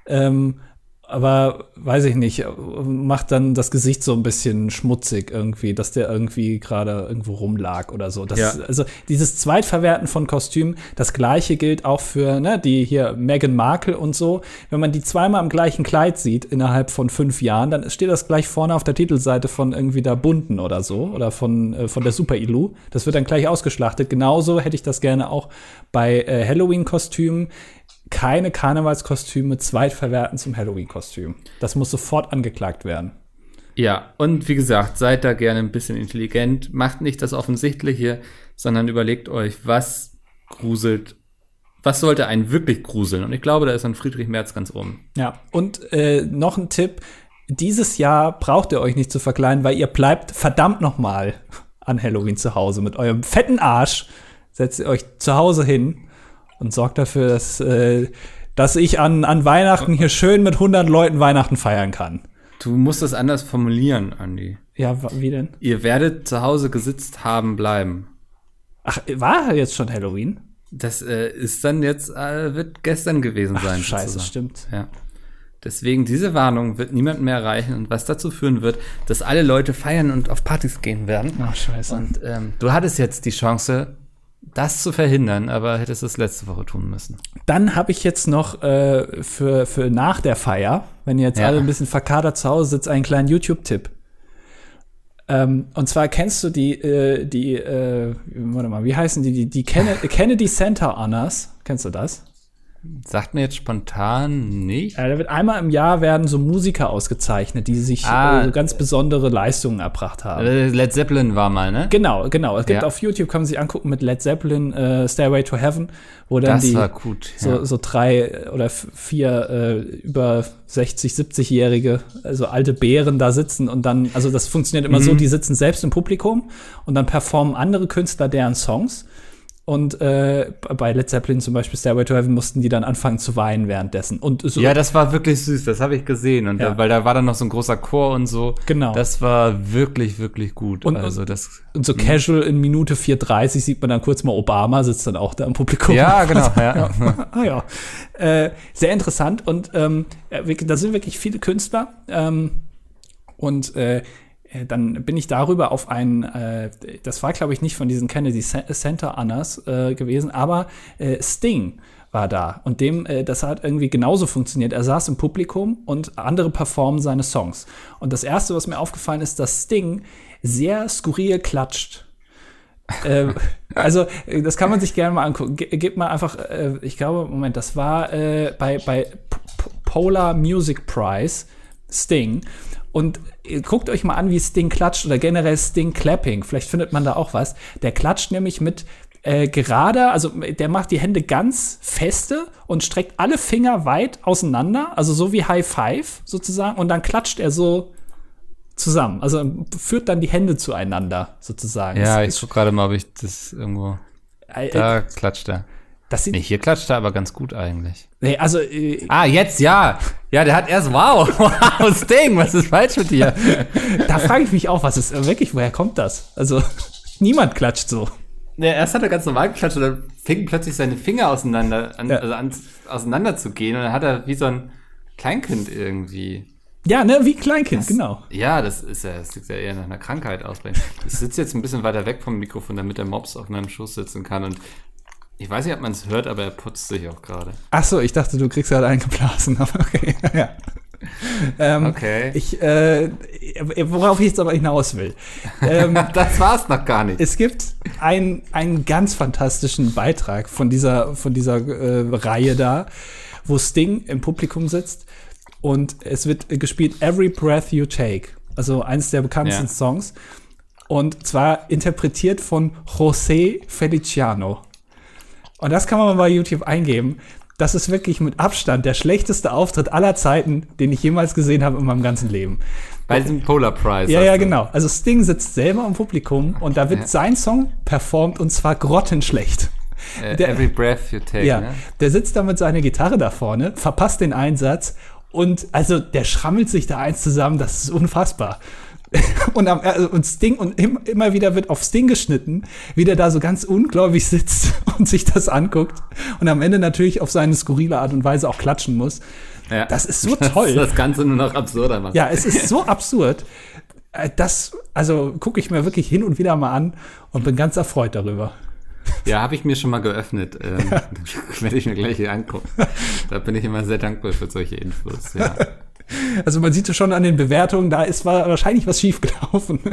Ähm, aber weiß ich nicht, macht dann das Gesicht so ein bisschen schmutzig irgendwie, dass der irgendwie gerade irgendwo rumlag oder so. Das, ja. Also dieses Zweitverwerten von Kostümen, das gleiche gilt auch für ne, die hier Meghan Markle und so. Wenn man die zweimal im gleichen Kleid sieht innerhalb von fünf Jahren, dann steht das gleich vorne auf der Titelseite von irgendwie der Bunten oder so oder von, äh, von der Super Ilu. Das wird dann gleich ausgeschlachtet. Genauso hätte ich das gerne auch bei äh, Halloween-Kostümen keine Karnevalskostüme zweitverwerten zum Halloween-Kostüm. Das muss sofort angeklagt werden. Ja, und wie gesagt, seid da gerne ein bisschen intelligent. Macht nicht das Offensichtliche, sondern überlegt euch, was gruselt. Was sollte einen wirklich gruseln? Und ich glaube, da ist dann Friedrich Merz ganz oben. Ja, und äh, noch ein Tipp. Dieses Jahr braucht ihr euch nicht zu verkleiden, weil ihr bleibt verdammt noch mal an Halloween zu Hause mit eurem fetten Arsch. Setzt ihr euch zu Hause hin und sorgt dafür, dass, äh, dass ich an, an Weihnachten hier schön mit 100 Leuten Weihnachten feiern kann. Du musst das anders formulieren, Andi. Ja, wie denn? Ihr werdet zu Hause gesitzt haben bleiben. Ach, war jetzt schon Halloween? Das äh, ist dann jetzt, äh, wird gestern gewesen Ach, sein. Scheiße, sozusagen. stimmt. Ja. Deswegen, diese Warnung wird niemandem mehr erreichen und was dazu führen wird, dass alle Leute feiern und auf Partys gehen werden. Ach, scheiße. Und ähm, du hattest jetzt die Chance, das zu verhindern, aber hättest es letzte Woche tun müssen. Dann habe ich jetzt noch äh, für, für nach der Feier, wenn ihr jetzt ja. alle ein bisschen verkadert zu Hause sitzt, einen kleinen YouTube-Tipp. Ähm, und zwar kennst du die, äh, die, äh, warte mal, wie heißen die, die, die Kennedy Center Honors? Kennst du das? Sagt mir jetzt spontan nicht. Ja, da wird einmal im Jahr werden so Musiker ausgezeichnet, die sich ah, äh, so ganz besondere Leistungen erbracht haben. Äh, Led Zeppelin war mal, ne? Genau, genau. Es gibt ja. auf YouTube, kann man sich angucken mit Led Zeppelin, äh, Stairway to Heaven, wo dann das die gut, ja. so, so drei oder vier äh, über 60, 70-Jährige, also alte Bären da sitzen und dann, also das funktioniert immer mhm. so, die sitzen selbst im Publikum und dann performen andere Künstler deren Songs. Und äh, bei Led Zeppelin zum Beispiel Stairway to Heaven mussten die dann anfangen zu weinen währenddessen. Und so ja, das war wirklich süß, das habe ich gesehen. Und ja. da, weil da war dann noch so ein großer Chor und so. Genau. Das war wirklich, wirklich gut. Und, also das, und so casual in Minute 4,30 sieht man dann kurz mal Obama, sitzt dann auch da im Publikum. Ja, genau. ja. ah ja. Äh, sehr interessant. Und ähm, da sind wirklich viele Künstler. Ähm, und äh, äh, dann bin ich darüber auf ein, äh, das war glaube ich nicht von diesen Kennedy Center Annas äh, gewesen, aber äh, Sting war da und dem, äh, das hat irgendwie genauso funktioniert. Er saß im Publikum und andere performen seine Songs. Und das erste, was mir aufgefallen ist, dass Sting sehr skurril klatscht. äh, also, das kann man sich gerne mal angucken. Ge gebt mal einfach, äh, ich glaube, Moment, das war äh, bei, bei P Polar Music Prize Sting. Und guckt euch mal an, wie Sting klatscht oder generell Sting Clapping. Vielleicht findet man da auch was. Der klatscht nämlich mit äh, gerade, also der macht die Hände ganz feste und streckt alle Finger weit auseinander, also so wie High Five sozusagen, und dann klatscht er so zusammen. Also führt dann die Hände zueinander sozusagen. Ja, ich gucke gerade mal, ob ich das irgendwo. Äh, da klatscht er. Das sieht nee, hier klatscht er aber ganz gut eigentlich. Nee, also. Äh, ah, jetzt ja. Ja, der hat erst wow. Wow, Sting, was ist falsch mit dir? da frage ich mich auch, was ist wirklich, woher kommt das? Also, niemand klatscht so. Nee, erst hat er ganz normal geklatscht und dann fingen plötzlich seine Finger auseinander, an, ja. also an, auseinander zu gehen und dann hat er wie so ein Kleinkind irgendwie. Ja, ne, wie Kleinkind, das, genau. Ja, das ist ja, das sieht ja eher nach einer Krankheit aus. Ich sitze jetzt ein bisschen weiter weg vom Mikrofon, damit der Mops auf meinem Schoß sitzen kann und Ich weiß nicht, ob man es hört, aber er putzt sich auch gerade. Ach so, ich dachte, du kriegst gerade eingeblasen. Aber okay, ja. ähm, Okay. Ich, äh, worauf ich jetzt aber hinaus will. Ähm, Das war's noch gar nicht. es gibt ein, einen ganz fantastischen Beitrag von dieser, von dieser äh, Reihe da, wo Sting im Publikum sitzt und es wird gespielt Every Breath You Take. Also eines der bekanntesten Ja. Songs. Und zwar interpretiert von José Feliciano. Und das kann man mal bei YouTube eingeben. Das ist wirklich mit Abstand der schlechteste Auftritt aller Zeiten, den ich jemals gesehen habe in meinem ganzen Leben. Bei diesem Polar Prize. Ja, ja, du. genau. Also Sting sitzt selber im Publikum und da wird Ja. sein Song performt und zwar grottenschlecht. Äh, Der- every breath you take, Ja, ne? der sitzt da mit seiner Gitarre da vorne, verpasst den Einsatz und also der schrammelt sich da eins zusammen, das ist unfassbar. Und, am, also, und Sting und im, immer wieder wird auf Sting geschnitten, wie der da so ganz ungläubig sitzt und sich das anguckt und am Ende natürlich auf seine skurrile Art und Weise auch klatschen muss. Ja. Das ist so toll. Das, das Ganze nur noch absurder macht. Ja, es ist so absurd. Äh, Das, also gucke ich mir wirklich hin und wieder mal an und bin ganz erfreut darüber. Ja, habe ich mir schon mal geöffnet. Ähm, Werde ich mir gleich hier angucken. Da bin ich immer sehr dankbar für solche Infos. Ja. Also man sieht es schon an den Bewertungen, da ist wahrscheinlich was schiefgelaufen.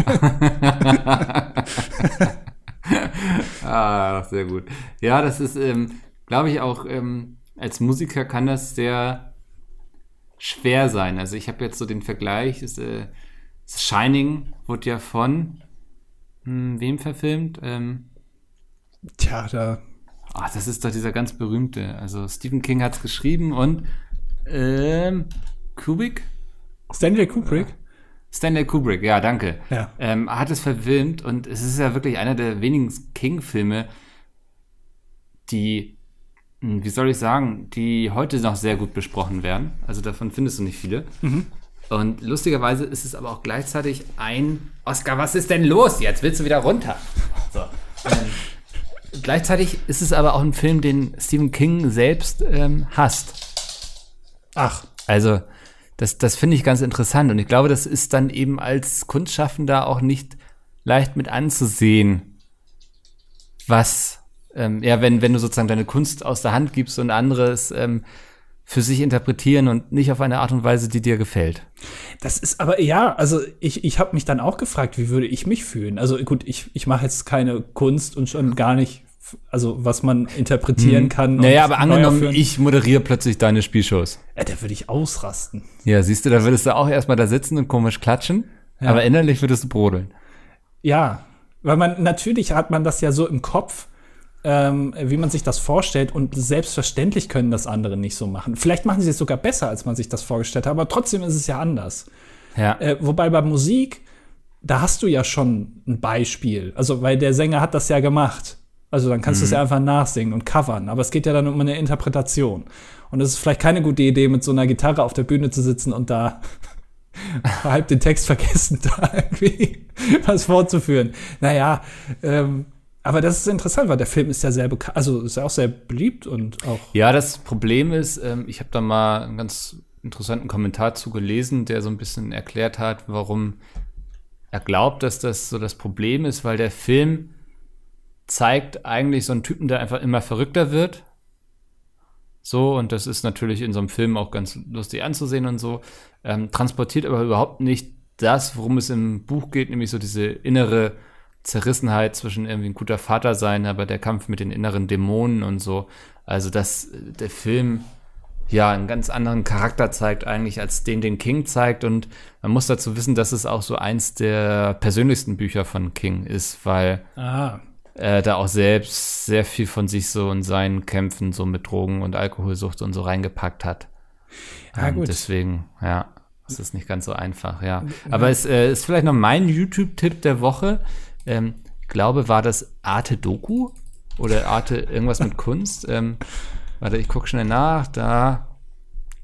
Ah, sehr gut. Ja, das ist, ähm, glaube ich, auch ähm, als Musiker kann das sehr schwer sein. Also ich habe jetzt so den Vergleich, ist, äh, Shining wurde ja von hm, wem verfilmt? Ähm, Tja, da. Ah, das ist doch dieser ganz berühmte. Also Stephen King hat es geschrieben und ähm, Kubrick? Stanley Kubrick? Stanley Kubrick, ja, danke. Ja. Ähm, hat es verfilmt und es ist ja wirklich einer der wenigen King-Filme, die, hm, wie soll ich sagen, die heute noch sehr gut besprochen werden. Also davon findest du nicht viele. Und lustigerweise ist es aber auch gleichzeitig ein Oscar, was ist denn los? Jetzt willst du wieder runter. So. Ähm, gleichzeitig ist es aber auch ein Film, den Stephen King selbst ähm, hasst. Ach, Also, das, das finde ich ganz interessant. Und ich glaube, das ist dann eben als Kunstschaffender auch nicht leicht mit anzusehen, was, ähm, ja, wenn, wenn du sozusagen deine Kunst aus der Hand gibst und andere es ähm, für sich interpretieren und nicht auf eine Art und Weise, die dir gefällt. das ist aber, ja, also ich, ich habe mich dann auch gefragt, wie würde ich mich fühlen? Also gut, ich, ich mache jetzt keine Kunst und schon gar nicht, also was man interpretieren kann. Mhm. Naja, und aber angenommen, aufführen. ich moderiere plötzlich deine Spielshows. Ja, da würde ich ausrasten. Ja, siehst du, da würdest du auch erstmal da sitzen und komisch klatschen, Ja. aber innerlich würdest du brodeln. Ja, weil man natürlich hat man das ja so im Kopf, ähm, wie man sich das vorstellt und selbstverständlich können das andere nicht so machen. Vielleicht machen sie es sogar besser, als man sich das vorgestellt hat, aber trotzdem ist es ja anders. Ja. Äh, wobei bei Musik, da hast du ja schon ein Beispiel. Also, weil der Sänger hat das ja gemacht. Also dann kannst du es ja einfach nachsingen und covern. Aber es geht ja dann um eine Interpretation. Und es ist vielleicht keine gute Idee, mit so einer Gitarre auf der Bühne zu sitzen und da halb den Text vergessen, da irgendwie was vorzuführen. Naja, ähm, aber das ist interessant, weil der Film ist ja sehr bekannt, also ist ja auch sehr beliebt und auch. Ja, das Problem ist, ähm, ich habe da mal einen ganz interessanten Kommentar zu gelesen, der so ein bisschen erklärt hat, warum er glaubt, dass das so das Problem ist, weil der Film zeigt eigentlich so einen Typen, der einfach immer verrückter wird. So, und das ist natürlich in so einem Film auch ganz lustig anzusehen und so. Ähm, transportiert aber überhaupt nicht das, worum es im Buch geht, nämlich so diese innere Zerrissenheit zwischen irgendwie ein guter Vater sein, aber der Kampf mit den inneren Dämonen und so. Also, dass äh, der Film ja einen ganz anderen Charakter zeigt eigentlich, als den den King zeigt. Und man muss dazu wissen, dass es auch so eins der persönlichsten Bücher von King ist, weil Ah, er da auch selbst sehr viel von sich so in seinen Kämpfen so mit Drogen und Alkoholsucht und so reingepackt hat. Ja, Ähm, gut. Deswegen, ja, es ist nicht ganz so einfach, ja. Aber es äh, ist vielleicht noch mein YouTube-Tipp der Woche. Ähm, ich glaube, war das Arte Doku oder Arte irgendwas mit Kunst. Ähm, warte, ich gucke schnell nach. Da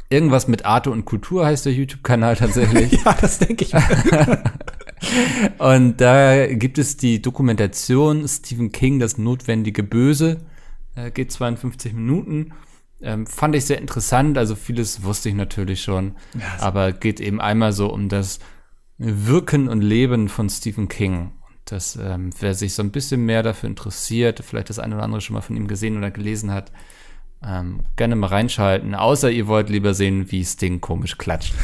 irgendwas mit Arte und Kultur heißt der YouTube-Kanal tatsächlich. ja, das denke ich. Und da gibt es die Dokumentation Stephen King, das notwendige Böse. Äh, geht 52 Minuten. Ähm, fand ich sehr interessant. Also vieles wusste ich natürlich schon. aber geht eben einmal so um das Wirken und Leben von Stephen King. Und dass ähm, wer sich so ein bisschen mehr dafür interessiert, vielleicht das eine oder andere schon mal von ihm gesehen oder gelesen hat, ähm, gerne mal reinschalten. Außer ihr wollt lieber sehen, wie Sting komisch klatscht.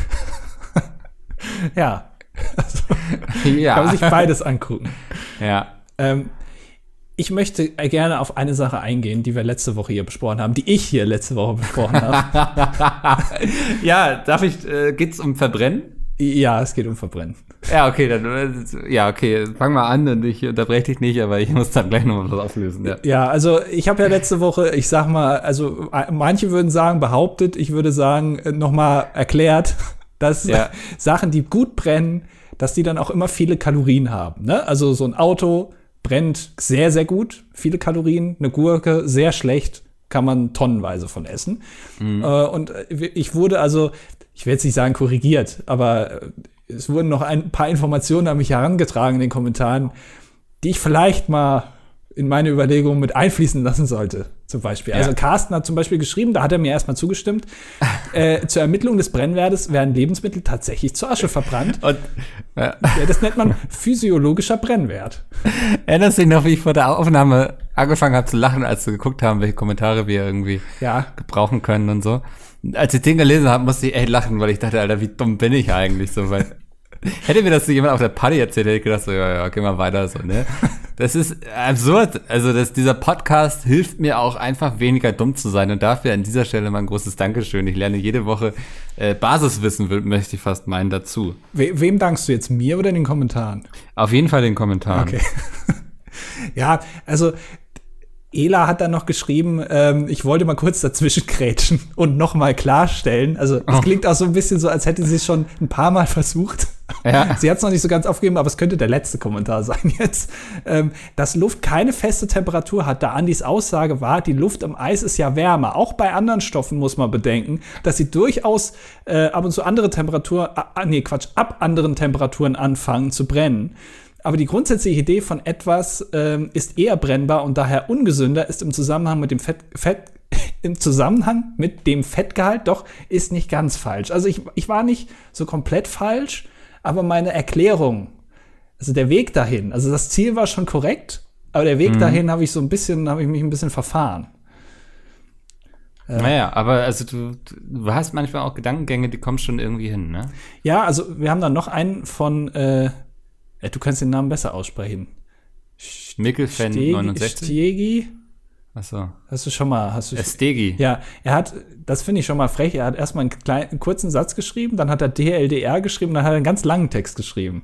ja. Also, ja. Kann man sich beides angucken. Ja. Ähm, ich möchte gerne auf eine Sache eingehen, die wir letzte Woche hier besprochen haben, die ich hier letzte Woche besprochen habe. ja, darf ich, äh, geht's um Verbrennen? Ja, es geht um Verbrennen. Ja, okay, dann, äh, ja, okay, fang mal an und ich unterbreche dich nicht, aber ich muss dann gleich noch was auflösen. Ja, ja also ich habe ja letzte Woche, ich sag mal, also manche würden sagen behauptet, ich würde sagen äh, nochmal erklärt, dass ja. Sachen, die gut brennen, dass die dann auch immer viele Kalorien haben. Ne? Also so ein Auto brennt sehr, sehr gut, viele Kalorien, eine Gurke sehr schlecht, kann man tonnenweise von essen. Mhm. Äh, und ich wurde also, ich will jetzt nicht sagen korrigiert, aber es wurden noch ein paar Informationen an mich herangetragen in den Kommentaren, die ich vielleicht mal in meine Überlegungen mit einfließen lassen sollte, zum Beispiel. Ja. Also Carsten hat zum Beispiel geschrieben, da hat er mir erstmal zugestimmt, äh, zur Ermittlung des Brennwertes werden Lebensmittel tatsächlich zur Asche verbrannt. Und, ja. Das nennt man physiologischer Brennwert. Erinnerst du dich noch, wie ich vor der Aufnahme angefangen habe zu lachen, als wir geguckt haben, welche Kommentare wir irgendwie ja. gebrauchen können und so? Als ich den gelesen habe, musste ich echt lachen, weil ich dachte, Alter, wie dumm bin ich eigentlich so, weil Hätte mir das so jemand auf der Party erzählt, hätte ich gedacht, so, ja, ja, geh mal weiter, so, ne? Das ist absurd. Also, das, dieser Podcast hilft mir auch einfach weniger dumm zu sein und dafür an dieser Stelle mal ein großes Dankeschön. Ich lerne jede Woche äh, Basiswissen, möchte ich fast meinen, dazu. We wem dankst du jetzt, mir oder den Kommentaren? Auf jeden Fall den Kommentaren. Okay. ja, also, Ela hat dann noch geschrieben, ähm, ich wollte mal kurz dazwischen krätschen und nochmal klarstellen. Also es oh. klingt auch so ein bisschen so, als hätte sie es schon ein paar Mal versucht. Ja. Sie hat es noch nicht so ganz aufgegeben, aber es könnte der letzte Kommentar sein jetzt. Ähm, dass Luft keine feste Temperatur hat, da Andys Aussage war, die Luft im Eis ist ja wärmer. Auch bei anderen Stoffen muss man bedenken, dass sie durchaus äh, ab und zu andere Temperaturen, ah, nee, Quatsch, ab anderen Temperaturen anfangen zu brennen. Aber die grundsätzliche Idee von etwas ähm, ist eher brennbar und daher ungesünder, ist im Zusammenhang mit dem Fett, Fett im Zusammenhang mit dem Fettgehalt doch ist nicht ganz falsch. Also ich, ich war nicht so komplett falsch, aber meine Erklärung, also der Weg dahin, also das Ziel war schon korrekt, aber der Weg mhm. dahin habe ich so ein bisschen, habe ich mich ein bisschen verfahren. Naja, aber also du, du hast manchmal auch Gedankengänge, die kommen schon irgendwie hin, ne? Ja, also wir haben dann noch einen von äh, äh, du kannst den Namen besser aussprechen. Mickelfan 69. Stegi? Achso. Hast du schon mal, hast du. Stegi. Ja, er hat, das finde ich schon mal frech, er hat erstmal einen, kleinen, einen kurzen Satz geschrieben, dann hat er DLDR geschrieben, dann hat er einen ganz langen Text geschrieben.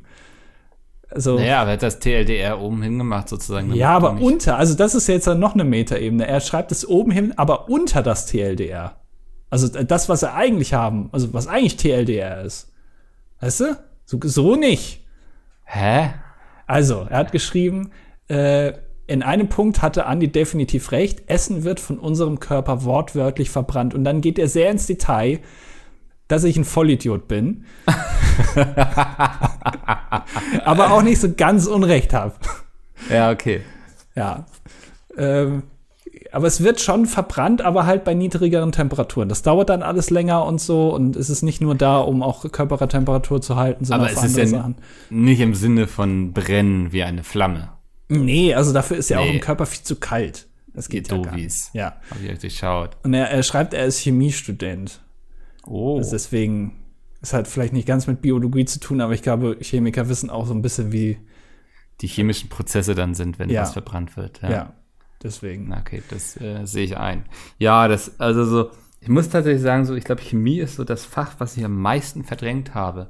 Also, naja, aber er hat das TLDR oben hingemacht sozusagen. Ja, aber unter, also das ist jetzt noch eine Metaebene. Er schreibt es oben hin, aber unter das TLDR. Also das, was er eigentlich haben, also was eigentlich TLDR ist. Weißt du? So, so nicht. Hä? Also, er hat geschrieben, äh, in einem Punkt hatte Andi definitiv recht. Essen wird von unserem Körper wortwörtlich verbrannt. Und dann geht er sehr ins Detail, dass ich ein Vollidiot bin. Aber auch nicht so ganz Unrecht habe. Ja, okay. Ja. Ähm, aber es wird schon verbrannt, aber halt bei niedrigeren Temperaturen. Das dauert dann alles länger und so und es ist nicht nur da, um auch Körpertemperatur zu halten, sondern aber es ist ja Sachen. nicht im Sinne von brennen wie eine Flamme. Nee, also dafür ist ja nee. auch im Körper viel zu kalt. Das geht ja gar nicht. Ja. Hab ich euch durchschaut. Und er, er schreibt, er ist Chemiestudent. Oh. Also deswegen ist halt vielleicht nicht ganz mit Biologie zu tun, aber ich glaube, Chemiker wissen auch so ein bisschen, wie die chemischen Prozesse dann sind, wenn ja. was verbrannt wird. Ja. ja. Deswegen. Okay, das äh, sehe ich ein. Ja, das, also so, ich muss tatsächlich sagen, so, ich glaube, Chemie ist so das Fach, was ich am meisten verdrängt habe,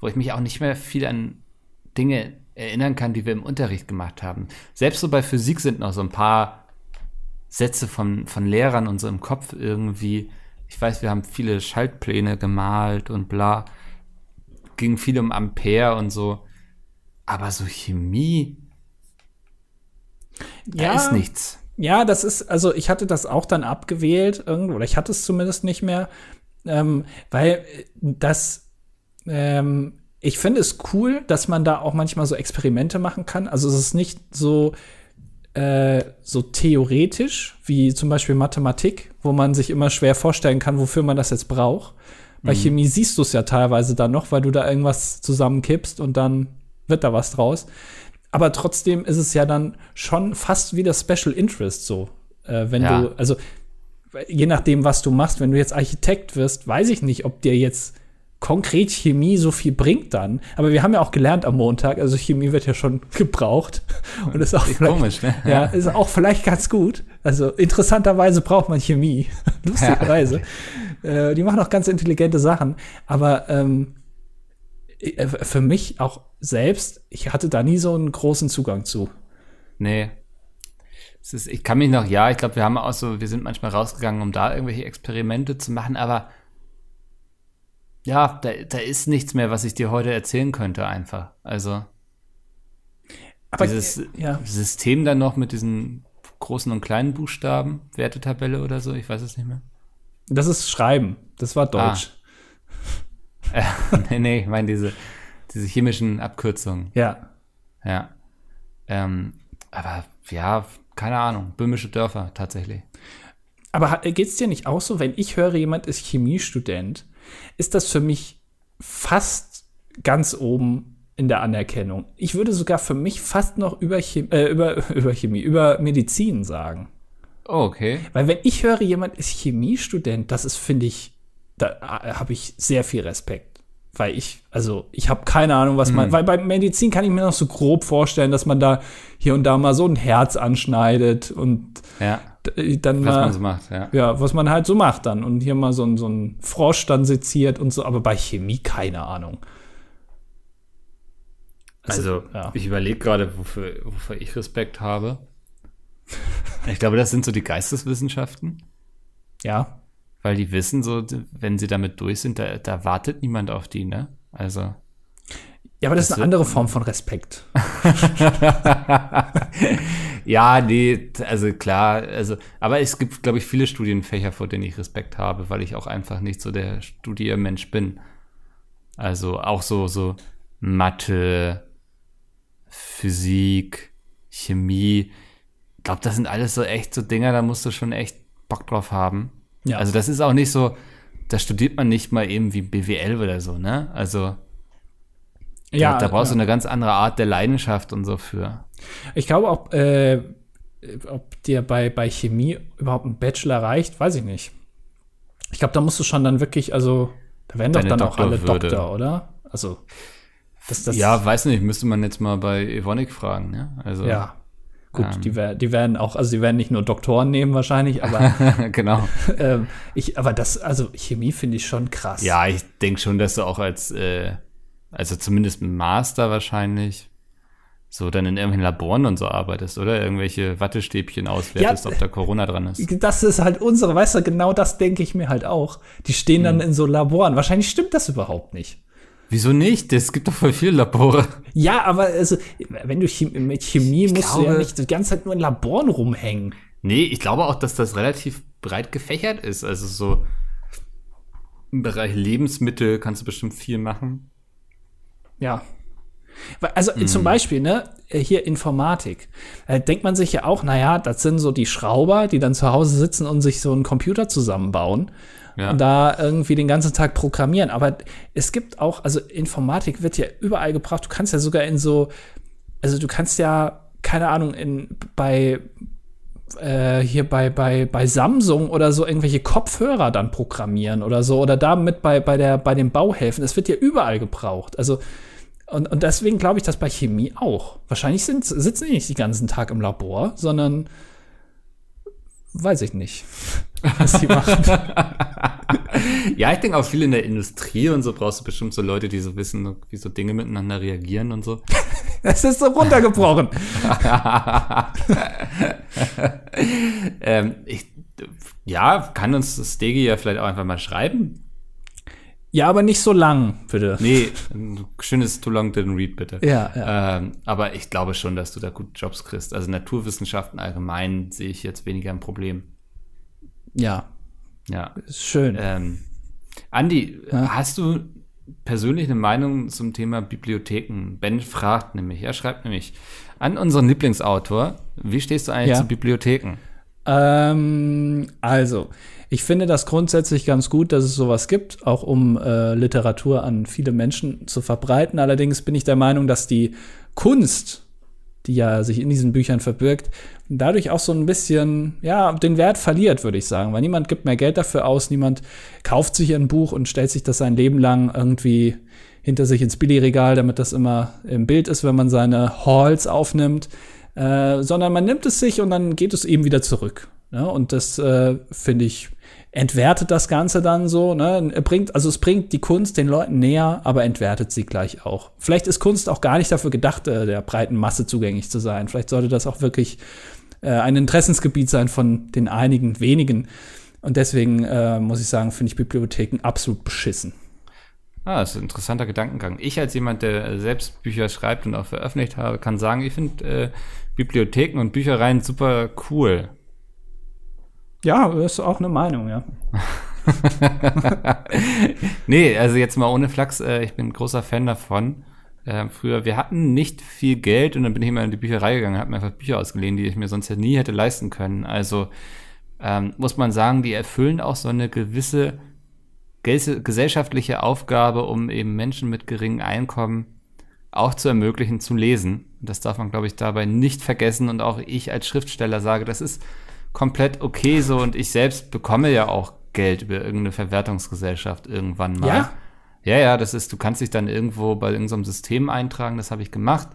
wo ich mich auch nicht mehr viel an Dinge erinnern kann, die wir im Unterricht gemacht haben. Selbst so bei Physik sind noch so ein paar Sätze von, von Lehrern und so im Kopf irgendwie. Ich weiß, wir haben viele Schaltpläne gemalt und bla. Ging viel um Ampere und so. Aber so Chemie, ja, ist nichts. Ja, das ist, also ich hatte das auch dann abgewählt irgendwo, oder ich hatte es zumindest nicht mehr, ähm, weil das, ähm, ich finde es cool, dass man da auch manchmal so Experimente machen kann. Also es ist nicht so, äh, so theoretisch wie zum Beispiel Mathematik, wo man sich immer schwer vorstellen kann, wofür man das jetzt braucht. Bei mhm. Chemie siehst du es ja teilweise dann noch, weil du da irgendwas zusammenkippst und dann wird da was draus. Aber trotzdem ist es ja dann schon fast wie das Special Interest so. Äh, wenn Ja. du, also je nachdem, was du machst, wenn du jetzt Architekt wirst, weiß ich nicht, ob dir jetzt konkret Chemie so viel bringt dann. Aber wir haben ja auch gelernt am Montag, also Chemie wird ja schon gebraucht. Und ist auch vielleicht, Komisch, ne? ja, ist auch vielleicht ganz gut. Also interessanterweise braucht man Chemie. Lustigerweise. Äh, die machen auch ganz intelligente Sachen. Aber ähm, äh, für mich auch selbst, ich hatte da nie so einen großen Zugang zu. Nee. Es ist, ich kann mich noch, ja, ich glaube, wir haben auch so, wir sind manchmal rausgegangen, um da irgendwelche Experimente zu machen, aber ja, da, da ist nichts mehr, was ich dir heute erzählen könnte, einfach. Also Aber dieses ja. System dann noch mit diesen großen und kleinen Buchstaben, Wertetabelle oder so, ich weiß es nicht mehr. Das ist Schreiben. Das war Deutsch. Äh, nee, nee, ich meine diese, diese chemischen Abkürzungen. Ja. Ja. Ähm, aber ja, keine Ahnung, böhmische Dörfer tatsächlich. Aber hat- geht's dir nicht auch so, wenn ich höre, jemand ist Chemiestudent, ist das für mich fast ganz oben in der Anerkennung. Ich würde sogar für mich fast noch über, Chem äh, über, über Chemie, über Medizin sagen. Oh, okay. Weil wenn ich höre, jemand ist Chemiestudent, das ist, finde ich, da habe ich sehr viel Respekt. Weil ich, also ich habe keine Ahnung, was man, weil bei Medizin kann ich mir noch so grob vorstellen, dass man da hier und da mal so ein Herz anschneidet und Ja, d- dann was mal, man so macht, ja. ja, was man halt so macht dann und hier mal so ein, so ein Frosch dann seziert und so, aber bei Chemie keine Ahnung. Also, ja. ich überlege gerade, wofür, wofür ich Respekt habe. Ich glaube, das sind so die Geisteswissenschaften, Ja, weil die wissen so, wenn sie damit durch sind, da, da wartet niemand auf die, ne? Also, ja, aber das, ist Das eine andere Form von Respekt. ja, nee, also klar, also, aber es gibt, glaube ich, viele Studienfächer, vor denen ich Respekt habe, weil ich auch einfach nicht so der Studiermensch bin. Also auch so, so Mathe, Physik, Chemie. Ich glaube, das sind alles so echt so Dinger, da musst du schon echt Bock drauf haben. Ja. Also das ist auch nicht so, da studiert man nicht mal eben wie BWL oder so, ne? Also da, da brauchst ja. du eine ganz andere Art der Leidenschaft und so für. Ich glaube auch, äh, ob dir bei, bei Chemie überhaupt ein Bachelor reicht, weiß ich nicht. Ich glaube, da musst du schon dann wirklich, also, da werden doch Deine dann auch alle Doktorwürde. Doktor, oder? Also, das, das, ja, weiß nicht, müsste man jetzt mal bei Evonik fragen, ne? Also, ja. Gut, Ähm. die, die werden auch, also die werden nicht nur Doktoren nehmen wahrscheinlich, aber, genau. ähm, ich, aber das, also Chemie finde ich schon krass. Ja, ich denke schon, dass du auch als, äh, also zumindest ein Master wahrscheinlich, so dann in irgendwelchen Laboren und so arbeitest, oder? Irgendwelche Wattestäbchen auswertest, Ja, ob da Corona dran ist. Das ist halt unsere, weißt du, genau das denke ich mir halt auch. Die stehen Hm. dann in so Laboren. Wahrscheinlich stimmt das überhaupt nicht. Wieso nicht? Es gibt doch voll viele Labore. Ja, aber also, wenn du Chem mit Chemie musst du ja glaube- nicht die ganze Zeit nur in Laboren rumhängen. Nee, ich glaube auch, dass das relativ breit gefächert ist. Also so im Bereich Lebensmittel kannst du bestimmt viel machen. Ja. Also Hm. zum Beispiel, ne, äh, hier Informatik. Da denkt man sich ja auch, naja, das sind so die Schrauber, die dann zu Hause sitzen und sich so einen Computer zusammenbauen Ja. da irgendwie den ganzen Tag programmieren. Aber es gibt auch, also Informatik wird ja überall gebraucht. Du kannst ja sogar in so, also du kannst ja, keine Ahnung, in, bei, äh, hier bei, bei, bei Samsung oder so irgendwelche Kopfhörer dann programmieren oder so oder damit bei, bei, der, bei den Bauhelfen. Es wird ja überall gebraucht. Also, und, und deswegen glaube ich, dass bei Chemie auch. Wahrscheinlich sind, sitzen die nicht den ganzen Tag im Labor, sondern weiß ich nicht, was sie machen. Ja, ich denke auch viel in der Industrie und so brauchst du bestimmt so Leute, die so wissen, wie so Dinge miteinander reagieren und so. Es ist so runtergebrochen. ähm, ich, ja, kann uns Stegi ja vielleicht auch einfach mal schreiben. Ja, aber nicht so lang, bitte. Nee, ein schönes Too Long Didn't Read, bitte. Ja, ja. Ähm, aber ich glaube schon, dass du da gut Jobs kriegst. Also Naturwissenschaften allgemein sehe ich jetzt weniger ein Problem. Ja, Ja. ist schön. Ähm, Andi, Ja. hast du persönlich eine Meinung zum Thema Bibliotheken? Ben fragt nämlich, er schreibt nämlich an unseren Lieblingsautor, wie stehst du eigentlich Ja. zu Bibliotheken? Ähm, also, ich finde das grundsätzlich ganz gut, dass es sowas gibt, auch um äh, Literatur an viele Menschen zu verbreiten. Allerdings bin ich der Meinung, dass die Kunst die ja sich in diesen Büchern verbirgt, dadurch auch so ein bisschen, ja, den Wert verliert, würde ich sagen. Weil niemand gibt mehr Geld dafür aus, niemand kauft sich ein Buch und stellt sich das sein Leben lang irgendwie hinter sich ins Billigregal, damit das immer im Bild ist, wenn man seine Halls aufnimmt. Äh, sondern man nimmt es sich und dann geht es eben wieder zurück. Ja, und das äh, finde ich entwertet das Ganze dann so, ne? Bringt, also es bringt die Kunst den Leuten näher, aber entwertet sie gleich auch. Vielleicht ist Kunst auch gar nicht dafür gedacht, äh, der breiten Masse zugänglich zu sein. Vielleicht sollte das auch wirklich äh, ein Interessensgebiet sein von den einigen wenigen. Und deswegen äh, muss ich sagen, finde ich Bibliotheken absolut beschissen. Ah, das ist ein interessanter Gedankengang. Ich als jemand, der selbst Bücher schreibt und auch veröffentlicht habe, kann sagen, ich finde äh, Bibliotheken und Büchereien super cool. Ja, das ist auch eine Meinung, ja. nee, also jetzt mal ohne Flachs, äh, ich bin ein großer Fan davon. Äh, früher, wir hatten nicht viel Geld und dann bin ich immer in die Bücherei gegangen, habe mir einfach Bücher ausgeliehen, die ich mir sonst ja nie hätte leisten können. Also ähm, muss man sagen, die erfüllen auch so eine gewisse gesellschaftliche Aufgabe, um eben Menschen mit geringem Einkommen auch zu ermöglichen, zu lesen. Das darf man, glaube ich, dabei nicht vergessen. Und auch ich als Schriftsteller sage, das ist komplett okay so und ich selbst bekomme ja auch Geld über irgendeine Verwertungsgesellschaft irgendwann mal. Ja? Ja, ja, das ist, du kannst dich dann irgendwo bei irgendeinem System eintragen, das habe ich gemacht.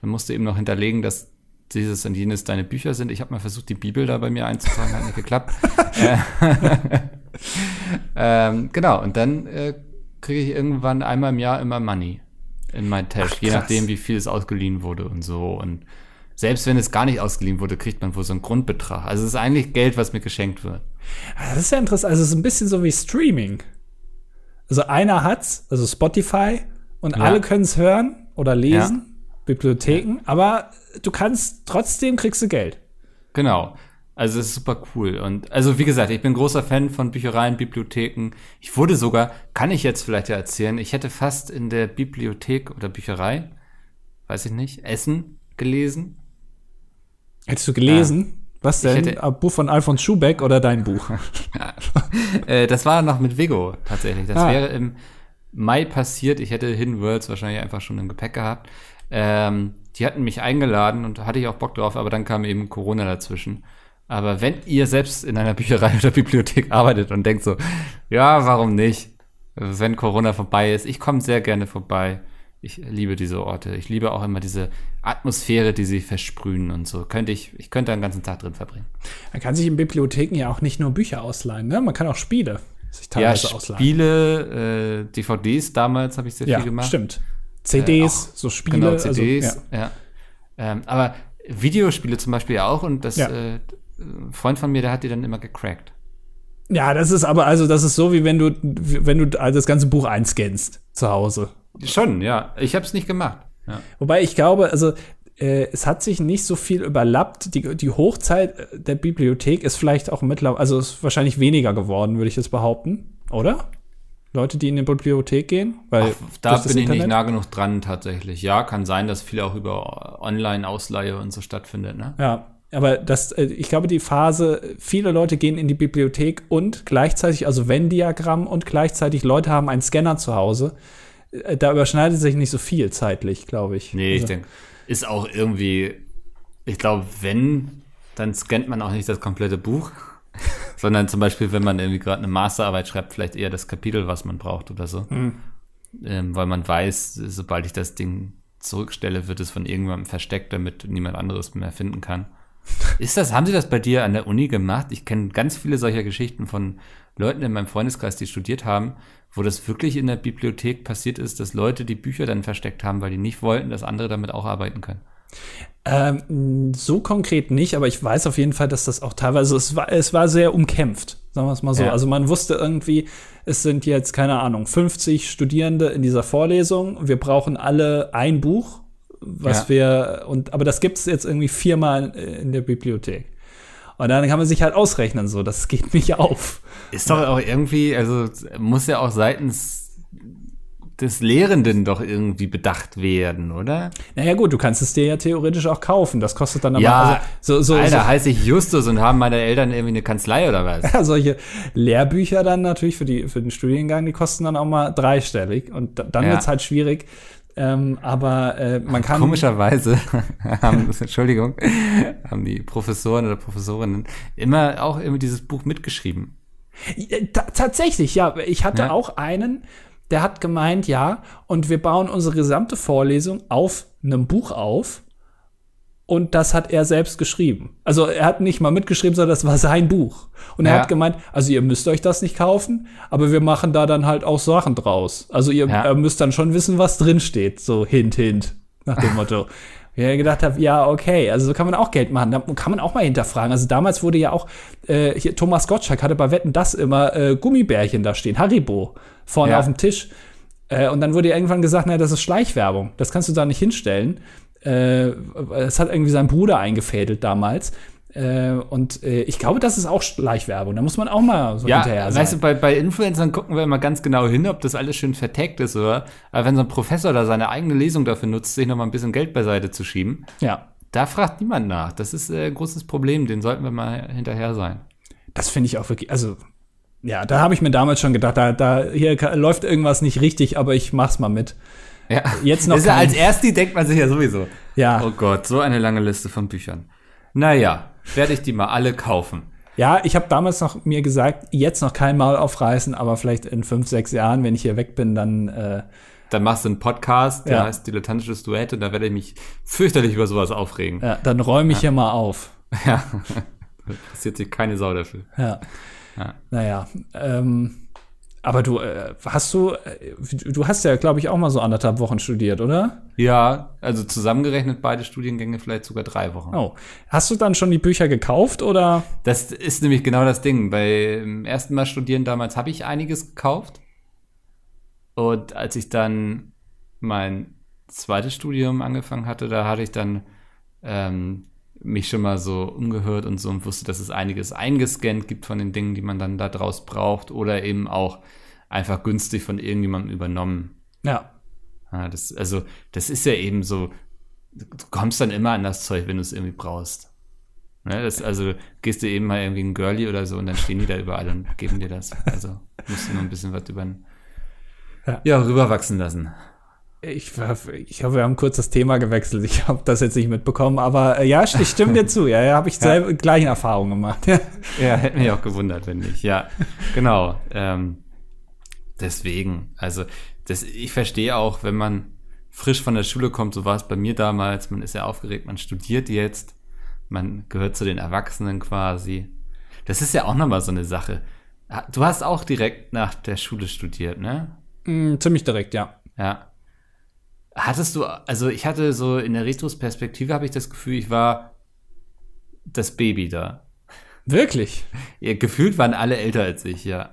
Dann musst du eben noch hinterlegen, dass dieses und jenes deine Bücher sind. Ich habe mal versucht, die Bibel da bei mir einzutragen, hat nicht geklappt. Äh, ähm, genau, und dann äh, kriege ich irgendwann einmal im Jahr immer Money in mein Tash, Ach, je nachdem, wie viel es ausgeliehen wurde und so. Und selbst wenn es gar nicht ausgeliehen wurde, kriegt man wohl so einen Grundbetrag. Also es ist eigentlich Geld, was mir geschenkt wird. Das ist ja interessant. Also es ist ein bisschen so wie Streaming. Also einer hat's, also Spotify, und ja. alle können es hören oder lesen, ja. Bibliotheken, ja. aber du kannst trotzdem kriegst du Geld. Genau. Also es ist super cool. Und also wie gesagt, ich bin großer Fan von Büchereien, Bibliotheken. Ich wurde sogar, kann ich jetzt vielleicht ja erzählen, ich hätte fast in der Bibliothek oder Bücherei, weiß ich nicht, Essen gelesen. Hättest du gelesen? Ja. Was denn? Hätte, Ein Buch von Alfons Schubeck oder dein Buch? äh, das war noch mit Vigo tatsächlich. Das ah. wäre im Mai passiert. Ich hätte Hidden Worlds wahrscheinlich einfach schon im Gepäck gehabt. Ähm, die hatten mich eingeladen und hatte ich auch Bock drauf, aber dann kam eben Corona dazwischen. Aber wenn ihr selbst in einer Bücherei oder Bibliothek arbeitet und denkt so, ja, warum nicht? Wenn Corona vorbei ist, ich komme sehr gerne vorbei. Ich liebe diese Orte. Ich liebe auch immer diese Atmosphäre, die sie versprühen und so. Könnte ich, ich könnte einen ganzen Tag drin verbringen. Man kann sich in Bibliotheken ja auch nicht nur Bücher ausleihen, ne? Man kann auch Spiele sich teilweise ja, ausleihen. Spiele, äh, DVDs damals habe ich sehr ja, viel gemacht. Stimmt. CDs, äh, so Spiele. Genau, CDs, also, ja. ja. Ähm, aber Videospiele zum Beispiel auch und das ja. äh, Freund von mir, der hat die dann immer gecrackt. Ja, das ist aber, also das ist so, wie wenn du, wenn du das ganze Buch einscannst zu Hause. Schon, ja. Ich habe es nicht gemacht. Ja. Wobei ich glaube, also äh, es hat sich nicht so viel überlappt. Die, die Hochzeit der Bibliothek ist vielleicht auch mittlerweile, also ist wahrscheinlich weniger geworden, würde ich jetzt behaupten, oder? Leute, die in die Bibliothek gehen? Weil Ach, da bin ich nicht nah genug dran tatsächlich. Ja, kann sein, dass viel auch über Online-Ausleihe und so stattfindet, ne? Ja, aber das, äh, ich glaube, die Phase, viele Leute gehen in die Bibliothek und gleichzeitig, also Venn-Diagramm und gleichzeitig Leute haben einen Scanner zu Hause. Äh, da überschneidet sich nicht so viel zeitlich, glaube ich. Nee, also. ich denke, ist auch irgendwie, ich glaube, wenn, dann scannt man auch nicht das komplette Buch, sondern zum Beispiel, wenn man irgendwie gerade eine Masterarbeit schreibt, vielleicht eher das Kapitel, was man braucht oder so. Mhm. Ähm, weil man weiß, sobald ich das Ding zurückstelle, wird es von irgendjemandem versteckt, damit niemand anderes mehr finden kann. Ist das, haben Sie das bei dir an der Uni gemacht? Ich kenne ganz viele solcher Geschichten von Leuten in meinem Freundeskreis, die studiert haben, wo das wirklich in der Bibliothek passiert ist, dass Leute die Bücher dann versteckt haben, weil die nicht wollten, dass andere damit auch arbeiten können. Ähm, so konkret nicht, aber ich weiß auf jeden Fall, dass das auch teilweise, es war, es war sehr umkämpft, sagen wir es mal so. Ja. Also man wusste irgendwie, es sind jetzt, keine Ahnung, 50 Studierende in dieser Vorlesung. Wir brauchen alle ein Buch was ja. wir, und, aber das gibt es jetzt irgendwie viermal in der Bibliothek. Und dann kann man sich halt ausrechnen, so, das geht nicht auf. Ist doch auch irgendwie, also muss ja auch seitens des Lehrenden doch irgendwie bedacht werden, oder? Naja, gut, du kannst es dir ja theoretisch auch kaufen. Das kostet dann aber. Ja, also, so, so, Alter, so. heiße ich Justus und haben meine Eltern irgendwie eine Kanzlei oder was? Ja, solche Lehrbücher dann natürlich für, die, für den Studiengang, die kosten dann auch mal dreistellig. Und dann ja. wird es halt schwierig, Ähm, aber äh, man kann. Komischerweise haben, Entschuldigung, haben die Professoren oder Professorinnen immer auch irgendwie dieses Buch mitgeschrieben. Äh, ta tatsächlich, ja. Ich hatte ja. auch einen, der hat gemeint, ja, und wir bauen unsere gesamte Vorlesung auf einem Buch auf. Und das hat er selbst geschrieben. Also er hat nicht mal mitgeschrieben, sondern das war sein Buch. Und er ja. hat gemeint, also ihr müsst euch das nicht kaufen, aber wir machen da dann halt auch Sachen draus. Also ihr ja. müsst dann schon wissen, was drin steht. So hint, hint, nach dem Motto. ich gedacht habe, ja, okay, also so kann man auch Geld machen. Da kann man auch mal hinterfragen. Also damals wurde ja auch, äh, hier, Thomas Gottschalk hatte bei Wetten das immer äh, Gummibärchen da stehen, Haribo, vorne ja. auf dem Tisch. Äh, und dann wurde ja irgendwann gesagt, naja, das ist Schleichwerbung. Das kannst du da nicht hinstellen. Äh, das hat irgendwie sein Bruder eingefädelt damals. Äh, und äh, ich glaube, das ist auch Schleichwerbung. Da muss man auch mal so ja, hinterher sein. Weißt du, bei, bei Influencern gucken wir immer ganz genau hin, ob das alles schön verteckt ist, oder? Aber wenn so ein Professor da seine eigene Lesung dafür nutzt, sich noch mal ein bisschen Geld beiseite zu schieben, ja. da fragt niemand nach. Das ist äh, ein großes Problem, den sollten wir mal hinterher sein. Das finde ich auch wirklich, also ja, da habe ich mir damals schon gedacht, da, da hier läuft irgendwas nicht richtig, aber ich mach's mal mit. Ja. Jetzt noch. Ist ja als Ersti denkt man sich ja sowieso. Ja. Oh Gott, so eine lange Liste von Büchern. Naja, werde ich die mal alle kaufen. Ja, ich habe damals noch mir gesagt, jetzt noch kein Maul aufreißen, aber vielleicht in fünf, sechs Jahren, wenn ich hier weg bin, dann. Äh, dann machst du einen Podcast, der ja. heißt Dilettantisches Duett und da werde ich mich fürchterlich über sowas aufregen. Ja, dann räume ich ja. hier mal auf. Ja. Passiert sich keine Sau dafür. Ja. ja. Naja. Ähm, aber du äh, hast du, äh, du hast ja, glaube ich, auch mal so anderthalb Wochen studiert, oder? Ja, also zusammengerechnet beide Studiengänge vielleicht sogar drei Wochen. Oh. Hast du dann schon die Bücher gekauft oder? Das ist nämlich genau das Ding. Beim ersten Mal studieren damals habe ich einiges gekauft. Und als ich dann mein zweites Studium angefangen hatte, da hatte ich dann ähm, mich schon mal so umgehört und so und wusste, dass es einiges eingescannt gibt von den Dingen, die man dann da draus braucht oder eben auch einfach günstig von irgendjemandem übernommen. Ja. ja das, also, das ist ja eben so, du kommst dann immer an das Zeug, wenn du es irgendwie brauchst. Ne, das, also gehst du eben mal irgendwie ein Girlie oder so und dann stehen die da überall und geben dir das. Also musst du nur ein bisschen was über ja. ja, rüberwachsen lassen. Ich, ich hoffe, wir haben kurz das Thema gewechselt. Ich habe das jetzt nicht mitbekommen, aber äh, ja, ich stimme dir zu. Ja, ja habe ich selber gleichen Erfahrungen gemacht. Ja. ja, hätte mich auch gewundert, wenn nicht. Ja, genau. Ähm, deswegen, also das, ich verstehe auch, wenn man frisch von der Schule kommt, so war es bei mir damals, man ist ja aufgeregt, man studiert jetzt, man gehört zu den Erwachsenen quasi. Das ist ja auch nochmal so eine Sache. Du hast auch direkt nach der Schule studiert, ne? Mm, ziemlich direkt, ja. Ja. Hattest du, also ich hatte so in der Retrospektive habe ich das Gefühl, ich war das Baby da. Wirklich? Ja, gefühlt waren alle älter als ich, ja.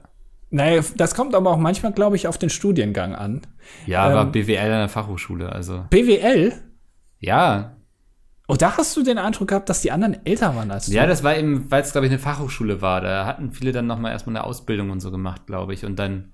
Naja, das kommt aber auch manchmal, glaube ich, auf den Studiengang an. Ja, ähm, war BWL an der Fachhochschule, also. BWL? Ja. Oh, da hast du den Eindruck gehabt, dass die anderen älter waren als du. Ja, das war eben, weil es, glaube ich, eine Fachhochschule war. Da hatten viele dann noch mal erstmal eine Ausbildung und so gemacht, glaube ich, und dann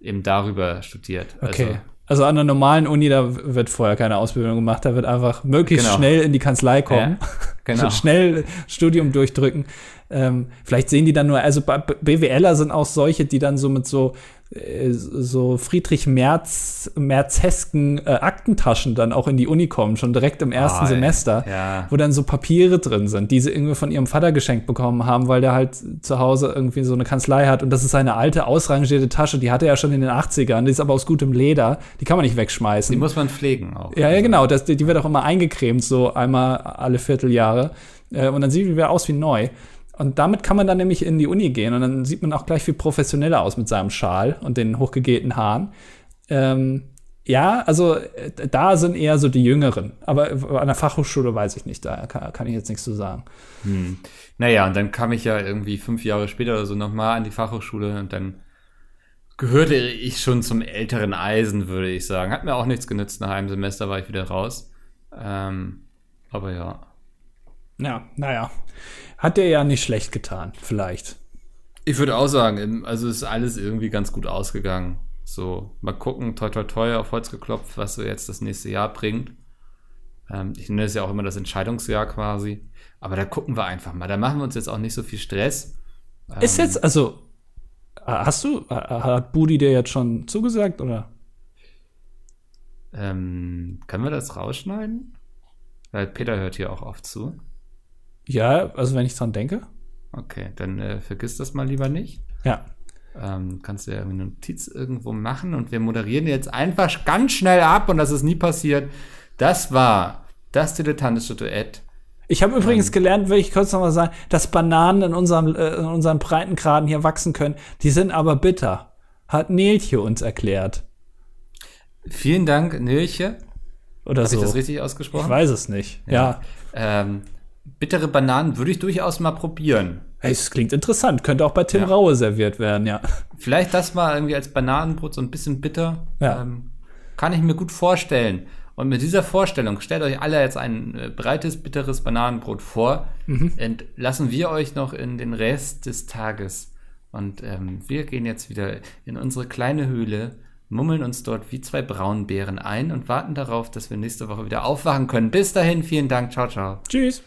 eben darüber studiert. Okay. Also, also an einer normalen Uni, da wird vorher keine Ausbildung gemacht, da wird einfach möglichst genau. schnell in die Kanzlei kommen, ja, genau. schnell Studium durchdrücken. Ähm, vielleicht sehen die dann nur, also BWLer sind auch solche, die dann so mit so so Friedrich Merz, Merzesken äh, Aktentaschen dann auch in die Uni kommen, schon direkt im ersten oh, Semester, ja. wo dann so Papiere drin sind, die sie irgendwie von ihrem Vater geschenkt bekommen haben, weil der halt zu Hause irgendwie so eine Kanzlei hat und das ist seine alte, ausrangierte Tasche, die hatte er schon in den 80ern, die ist aber aus gutem Leder, die kann man nicht wegschmeißen. Die muss man pflegen auch. Ja, ja, genau, das, die wird auch immer eingecremt, so einmal alle Vierteljahre äh, und dann sieht die wieder aus wie neu. Und damit kann man dann nämlich in die Uni gehen und dann sieht man auch gleich viel professioneller aus mit seinem Schal und den hochgegelten Haaren. Ähm, ja, also äh, da sind eher so die Jüngeren. Aber an der Fachhochschule weiß ich nicht, da kann, kann ich jetzt nichts zu sagen. Hm. Naja, und dann kam ich ja irgendwie fünf Jahre später oder so nochmal an die Fachhochschule und dann gehörte ich schon zum älteren Eisen, würde ich sagen. Hat mir auch nichts genützt. Nach einem Semester war ich wieder raus. Ähm, aber ja. Ja, naja. Hat der ja nicht schlecht getan, vielleicht. Ich würde auch sagen, also ist alles irgendwie ganz gut ausgegangen. So, mal gucken, toi toi toi auf Holz geklopft, was so jetzt das nächste Jahr bringt. Ähm, ich nenne es ja auch immer das Entscheidungsjahr quasi. Aber da gucken wir einfach mal. Da machen wir uns jetzt auch nicht so viel Stress. Ist ähm, jetzt, also, hast du, hat Budi dir jetzt schon zugesagt oder? Ähm, können wir das rausschneiden? Weil Peter hört hier auch oft zu. Ja, also wenn ich dran denke. Okay, dann äh, vergiss das mal lieber nicht. Ja. Ähm, kannst du ja eine Notiz irgendwo machen und wir moderieren jetzt einfach ganz schnell ab und das ist nie passiert. Das war das dilettantische Duett. Ich habe übrigens gelernt, will ich kurz noch mal sagen, dass Bananen in unserem, äh, in unseren Breitengraden hier wachsen können. Die sind aber bitter. Hat Nelche uns erklärt. Vielen Dank, Nilche. Oder Habe so. ich das richtig ausgesprochen? Ich weiß es nicht. Ja. Ähm, bittere Bananen würde ich durchaus mal probieren. Hey, es klingt interessant. Könnte auch bei Tim Ja. Raue serviert werden, ja. Vielleicht das mal irgendwie als Bananenbrot so ein bisschen bitter. Ja. Ähm, kann ich mir gut vorstellen. Und mit dieser Vorstellung stellt euch alle jetzt ein äh, breites, bitteres Bananenbrot vor. Und lassen wir euch noch in den Rest des Tages. Und ähm, wir gehen jetzt wieder in unsere kleine Höhle, mummeln uns dort wie zwei Braunbären ein und warten darauf, dass wir nächste Woche wieder aufwachen können. Bis dahin, vielen Dank. Ciao, ciao. Tschüss.